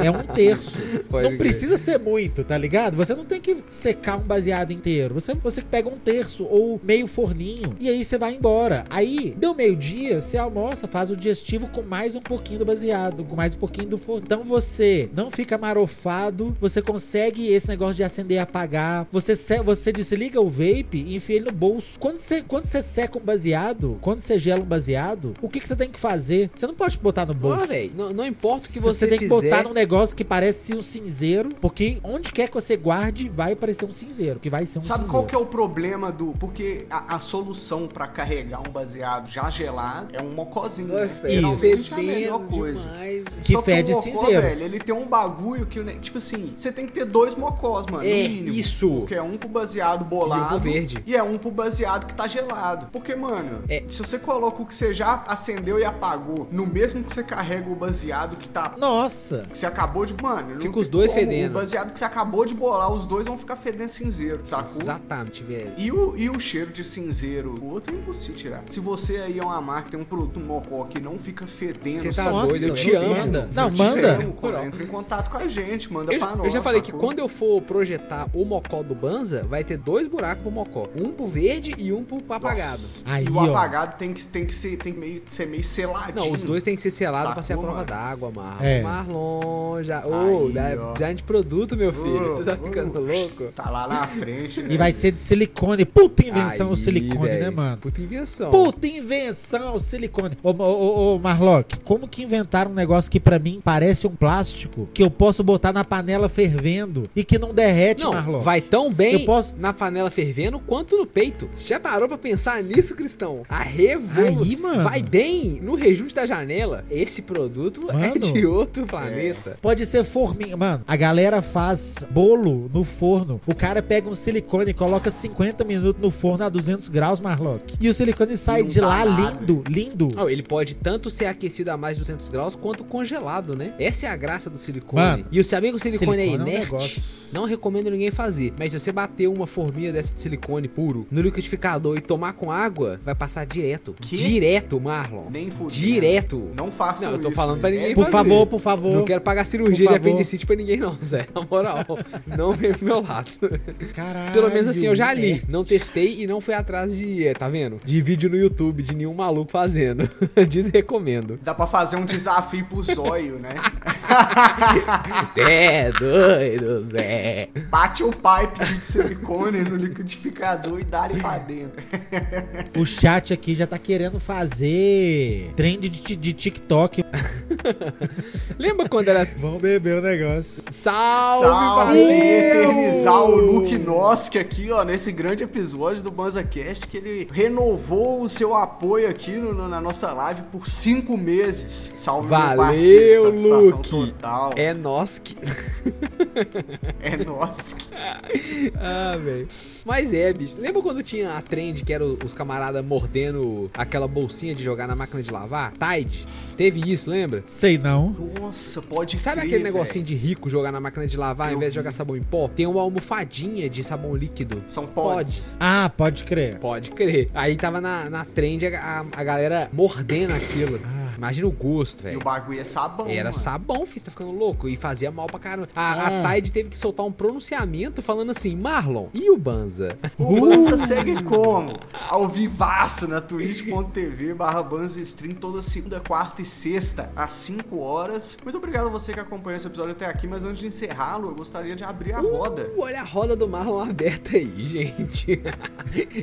É um terço. Pode não crer. precisa ser muito, tá ligado? Você não tem que secar um baseado inteiro. Você, você pega um terço ou meio forninho e aí você vai embora. Aí, deu meio-dia, você almoça, faz o digestivo com mais um pouquinho do baseado, com mais um pouquinho do forno. Então você não fica marofado, você consegue esse negócio de acender e apagar. Você, você desliga o vape e enfia ele no bolso. Quando você, quando você seca um baseado, quando você gela um baseado, o que, que você tem que fazer? Você não pode botar no bolso. Ah, não, não importa o que você, tem que fizer. botar num negócio que parece um cinzeiro, porque onde quer que você guarde, vai parecer um cinzeiro, que vai ser um Sabe cinzeiro. qual que é o problema do. Porque a, a solução pra carregar um baseado já gelado é um mocozinho. Né? Geralmente é a melhor coisa. demais. Que Só fede o mocó, cinzeiro. velho, ele tem um bagulho que, né, tipo assim, você tem que ter dois mocós, mano. É, no mínimo. isso. Porque é um pro baseado bolado. E um pro verde. E é um pro baseado que tá gelado. Porque, mano, É. se você coloca o que você já acendeu e apagou no mesmo que você carrega o baseado que tá. Nossa! Que você acabou de. Mano, Fica os dois como. fedendo. O baseado que você acabou de bolar, os dois vão ficar fedendo cinzeiro, sacou? Exatamente, velho. E o, e o cheiro de cinzeiro, o outro é impossível tirar. Se você aí é uma marca, tem um produto mocó que não fica fedendo, Você tá só doido, eu te amo. Manda. eu Não, te manda. amo, cara. Entra em contato com a gente, manda Eu, pra nós. eu já falei que sacou? quando eu for projetar o mocó do Banza, vai ter dois buracos pro mocó. Um pro verde e um pro apagado. Nossa. Aí, e o ó. apagado tem que, tem que, ser, tem que meio, ser meio seladinho. Não, os dois tem que ser selados pra ser a Sacou, prova d'água, Marlon. É. Marlon, já. Ô, Aí, dá ó. design de produto, meu filho. Ô, Você tá ô. ficando louco? Tá lá na frente, né? E vai ser de silicone. Puta invenção o Aí, silicone, né, velho. mano? Puta invenção. Puta invenção, o silicone. Ô, ô, ô, ô, Marlock, como que inventaram um negócio que pra mim parece um plástico que eu posso botar na panela fervendo e que não derrete, Não, Marlock? vai tão bem Eu posso- na panela fervendo quanto no peito. Você já parou pra pensar nisso, Cristão? A revolução Aí, mano. vai bem no rejunte da janela. Esse produto é Mano. de outro planeta. Pode ser forminha. Mano, a galera faz bolo no forno. O cara pega um silicone e coloca 50 minutos no forno a 200 graus, Marlock. E o silicone sai de lá nada. lindo, lindo. Não, ele pode tanto ser aquecido a mais de 200 graus quanto congelado, né? Essa é a graça do silicone. Mano, e o saber que o silicone, silicone é é um inerte, não recomendo ninguém fazer. Mas se você bater uma forminha dessa de silicone puro no liquidificador e tomar com água, vai passar direto. Que? Direto, Marlon. Nem fudendo. Direto. Não faça Não, eu tô isso, falando pra ninguém É Por fazer. favor, por favor. Não quero pagar cirurgia de apendicite pra ninguém, não, Zé. Na moral, (laughs) não vem pro meu lado. Caralho. Pelo menos assim, eu já li. É. Não testei e não fui atrás de, é, tá vendo? De vídeo no YouTube de nenhum maluco fazendo. (laughs) Desrecomendo. Dá pra fazer um desafio pro zóio, né? (laughs) É doido, Zé. Bate o pipe de silicone no liquidificador e dá ele pra dentro. (laughs) O chat aqui já tá querendo fazer trend de, de TikTok. Lembra quando era Vamos beber o negócio. salve, Salve! valeu! Eternizar o Luke Noski aqui, ó, nesse grande episódio do BanzaCast, que ele renovou o seu apoio aqui no- na nossa live por cinco meses. Salve, meu Valeu, parceiro, satisfação Luke. total. É que. (laughs) (laughs) É Noski. Ah, velho. Mas é, bicho. Lembra quando tinha a trend que era os camaradas mordendo aquela bolsinha de jogar na máquina de lavar? Tide? Teve isso, lembra? Sei não. Nossa, pode Sabe crer, aquele velho. negocinho de rico jogar na máquina de lavar ao invés de vi. jogar sabão em pó? Tem uma almofadinha de sabão líquido. São pods. Ah, pode crer. Pode crer. Aí tava na, na trend a, a- a galera mordendo aquilo. Ah, imagina o gosto, E velho. o bagulho é sabão. Era mano. sabão, filho, você tá ficando louco. E fazia mal pra caramba. A, É. a Tide teve que soltar um pronunciamento falando assim: Marlon, e o Banza? O Banza segue como? Ao vivaço na twitch.tv barra Banza Stream toda segunda, quarta e sexta, às 5 horas. Muito obrigado a você que acompanhou esse episódio até aqui, mas antes de encerrá-lo, eu gostaria de abrir a roda. Uh, olha a roda do Marlon aberta aí, (laughs) gente.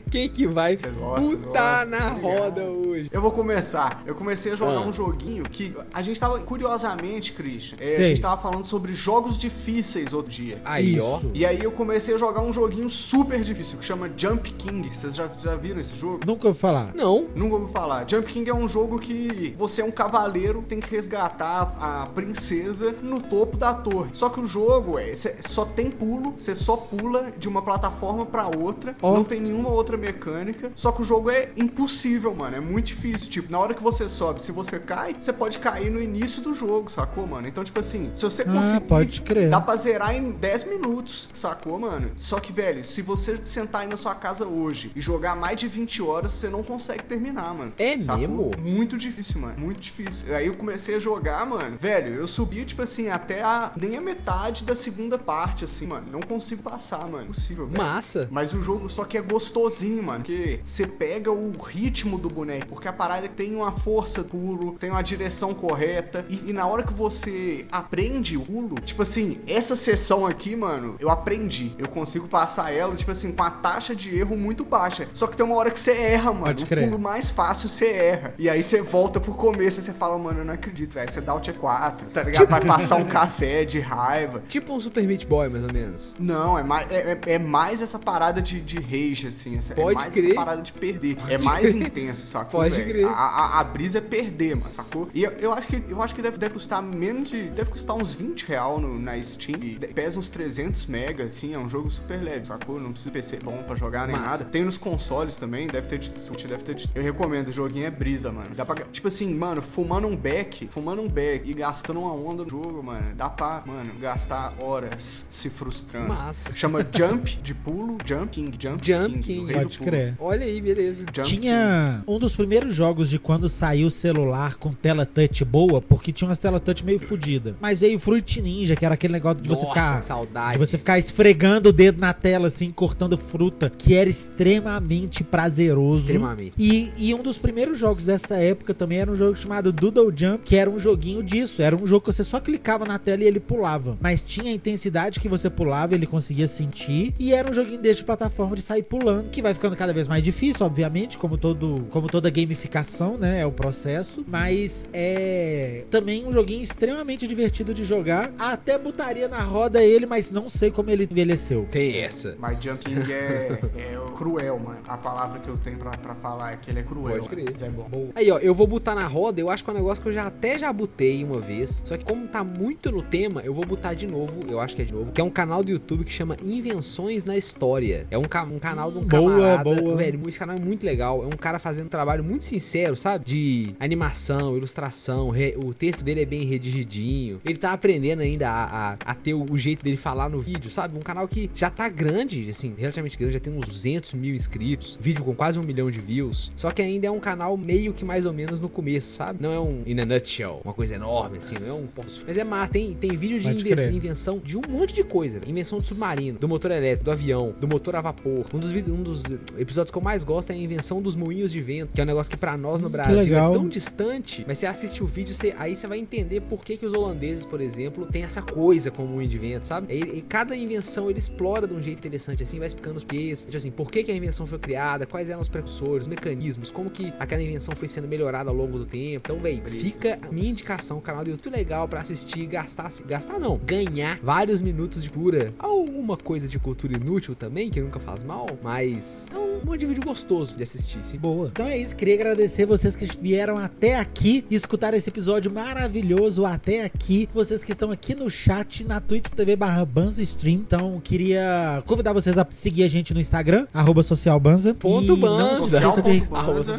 Quem que vai putar gostam, na roda hoje? Eu vou começar. Eu comecei a jogar Ah. um joguinho que a gente tava, curiosamente, Christian, é, a gente tava falando sobre jogos difíceis outro dia. Aí, ó. Isso. E aí eu comecei a jogar um joguinho super difícil que chama Jump King. Vocês já, já viram esse jogo? Nunca ouvi falar. Não. Nunca ouvi falar. Jump King é um jogo que você é um cavaleiro, tem que resgatar a princesa no topo da torre. Só que o jogo é, cê só tem pulo, você só pula de uma plataforma pra outra, Ó. não tem nenhuma outra mecânica. Só que o jogo é impossível, mano, é muito difícil. Tipo, na hora que você sobe, se você cai, você pode cair no início do jogo, sacou, mano? Então, tipo assim, se você Ah, conseguir, pode crer. dá pra zerar em 10 minutos, sacou, mano? Só que, velho, se você sentar aí na sua casa hoje e jogar mais de 20 horas, você não consegue terminar, mano. É Sacou? mesmo? Muito difícil, mano. Muito difícil. Aí eu comecei a jogar, mano. Velho, eu subi, tipo assim, até a nem a metade da segunda parte, assim, mano. Não consigo passar, mano. Impossível, velho. Massa. Mas o jogo só que é gostosinho, mano. Porque você pega o ritmo do boneco. Porque a parada tem uma força do pulo, tem uma direção correta. E, e na hora que você aprende o pulo, tipo assim, essa sessão aqui, mano, eu aprendi. Eu consigo passar ela, tipo assim, com a taxa de erro muito baixa. Só que tem uma hora que você erra, mano. Pode o crer. pulo mais fácil você erra. E aí você volta pro começo e você fala, mano, eu não acredito, velho. Você dá o F4, tá ligado? Vai passar um café de raiva. (laughs) Tipo um Super Meat Boy, mais ou menos. Não, é mais, é, é- é mais essa parada de, de rage, assim. Essa, Pode é mais crer. essa parada de perder. é mais intenso, sacou? Pode velho? crer. A, a, a brisa é perder, mano, sacou? E eu, eu acho que, eu acho que deve, deve custar menos de. Deve custar uns 20 real no, na Steam. E pesa uns 300 mega, assim. É um jogo super leve, sacou? Não precisa PC bom pra jogar nem Massa. nada. Tem nos consoles também, deve ter de Switch, deve ter de... Eu recomendo, o joguinho é brisa, mano. Dá pra. Tipo assim, mano, fumando um beck, fumando um beck e gastando uma onda no jogo, mano. Dá pra, mano, gastar horas se frustrando. Massa. Chama (laughs) Jump de pulo, Jump King, Jump, Jump King. King. Pode crer. Olha aí, beleza. Jump Tinha um dos primeiros jogos de quando saiu o celular com tela touch boa, porque tinha umas tela touch meio fodida. Mas veio Fruit Ninja, que era aquele negócio de você Nossa, ficar saudade. de você ficar esfregando o dedo na tela assim, cortando fruta, que era extremamente prazeroso. Extremamente. E, e um dos primeiros jogos dessa época também era um jogo chamado Doodle Jump, que era um joguinho disso. Era um jogo que você só clicava na tela e ele pulava. Mas tinha a intensidade que você pulava, ele conseguia sentir. E era um joguinho desse de plataforma de sair pulando, que vai ficando cada vez mais difícil, obviamente, como, todo, como toda gamificação, né? É o processo. Mas é também um joguinho extremamente divertido de jogar. Até botaria na roda ele, mas não sei como ele envelheceu. Tem essa. Mas Jump King é, é cruel, mano. A palavra que eu tenho pra, pra falar é que ele é cruel. Pode crer. Mas é bom. Aí, ó, eu vou botar na roda, eu acho que é um negócio que eu já até já botei uma vez. Só que como tá muito no tema, eu vou botar de novo, eu acho que é de novo, que é um canal do YouTube que chama Invenções na História. É um, ca- um canal de um Boa, camarada. boa. Velho, esse canal é muito legal. É um cara fazendo um trabalho muito sincero, sabe? De animação, ilustração. re- o texto dele é bem redigidinho. Ele tá aprendendo ainda a, a, a ter o, o jeito dele falar no vídeo, sabe? Um canal que já tá grande, assim, relativamente grande, já tem uns 200 mil inscritos. Vídeo com quase um milhão de views. Só que ainda é um canal meio que mais ou menos no começo, sabe? Não é um in a nutshell, uma coisa enorme, assim, não é um. Mas é má, tem, tem vídeo de inven- invenção de um monte de coisa. Invenção do submarino, do motor elétrico, do avião, do motor a vapor. Um dos, um dos episódios que eu mais gosto é a invenção dos moinhos de vento, que é um negócio que pra nós no Brasil é tão distante, mas você assiste o vídeo, você- aí você vai entender por que, que os holandeses, por exemplo, tem essa coisa como moinho de vento, sabe? E, e cada invenção ele explora de um jeito interessante, assim, vai explicando os pés, tipo assim, por que, que a invenção foi criada, quais eram os precursores, os mecanismos, como que aquela invenção foi sendo melhorada ao longo do tempo. Então, véi, fica a minha indicação, o canal do YouTube legal pra assistir, gastar, gastar não, ganhar vários minutos de pura, alguma coisa de cultura inútil também, que nunca faz mal, mas é um monte de vídeo gostoso de assistir, sim. Boa. Então é isso, queria agradecer vocês que vieram até aqui e escutaram esse episódio maravilhoso até aqui. Vocês que estão aqui no chat, na Twitch TV barra Banza Stream. Então, queria convidar vocês a seguir a gente no Instagram, arroba socialbanza. Ponto Banza. Não se esqueça de... Social. Arroba (laughs) Banza.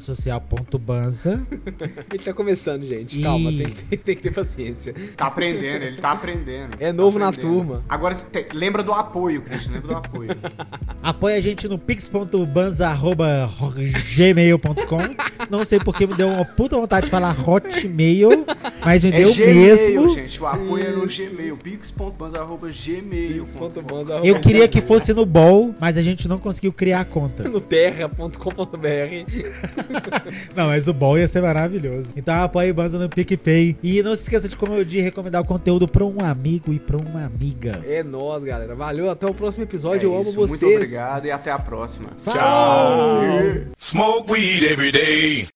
social ponto, Banza. (laughs) Ele tá começando, gente. E- Calma, tem que, ter, tem que ter paciência. Tá aprendendo, ele tá aprendendo. É Tá novo na aprendendo. turma. Agora, lembra do apoio, Christian, lembra do apoio. Apoia a gente no pix.banza.gmail.com Não sei porque me deu uma puta vontade de falar Hotmail, mas me É deu Gmail, mesmo. gente. O apoio é no Gmail. pix.banza.gmail. Pix.banza. Eu queria que fosse no Ball, mas a gente não conseguiu criar a conta. no terra.com.br. (laughs) Não, mas o Ball ia ser maravilhoso. Então apoie Banza no PicPay. E não se esqueça de, como de recomendar o conteúdo pra um amigo e pra uma amiga. É nóis, galera. Valeu, até o próximo episódio. É Eu amo isso, vocês. Muito obrigado e até a próxima. Tchau. Smoke weed every day.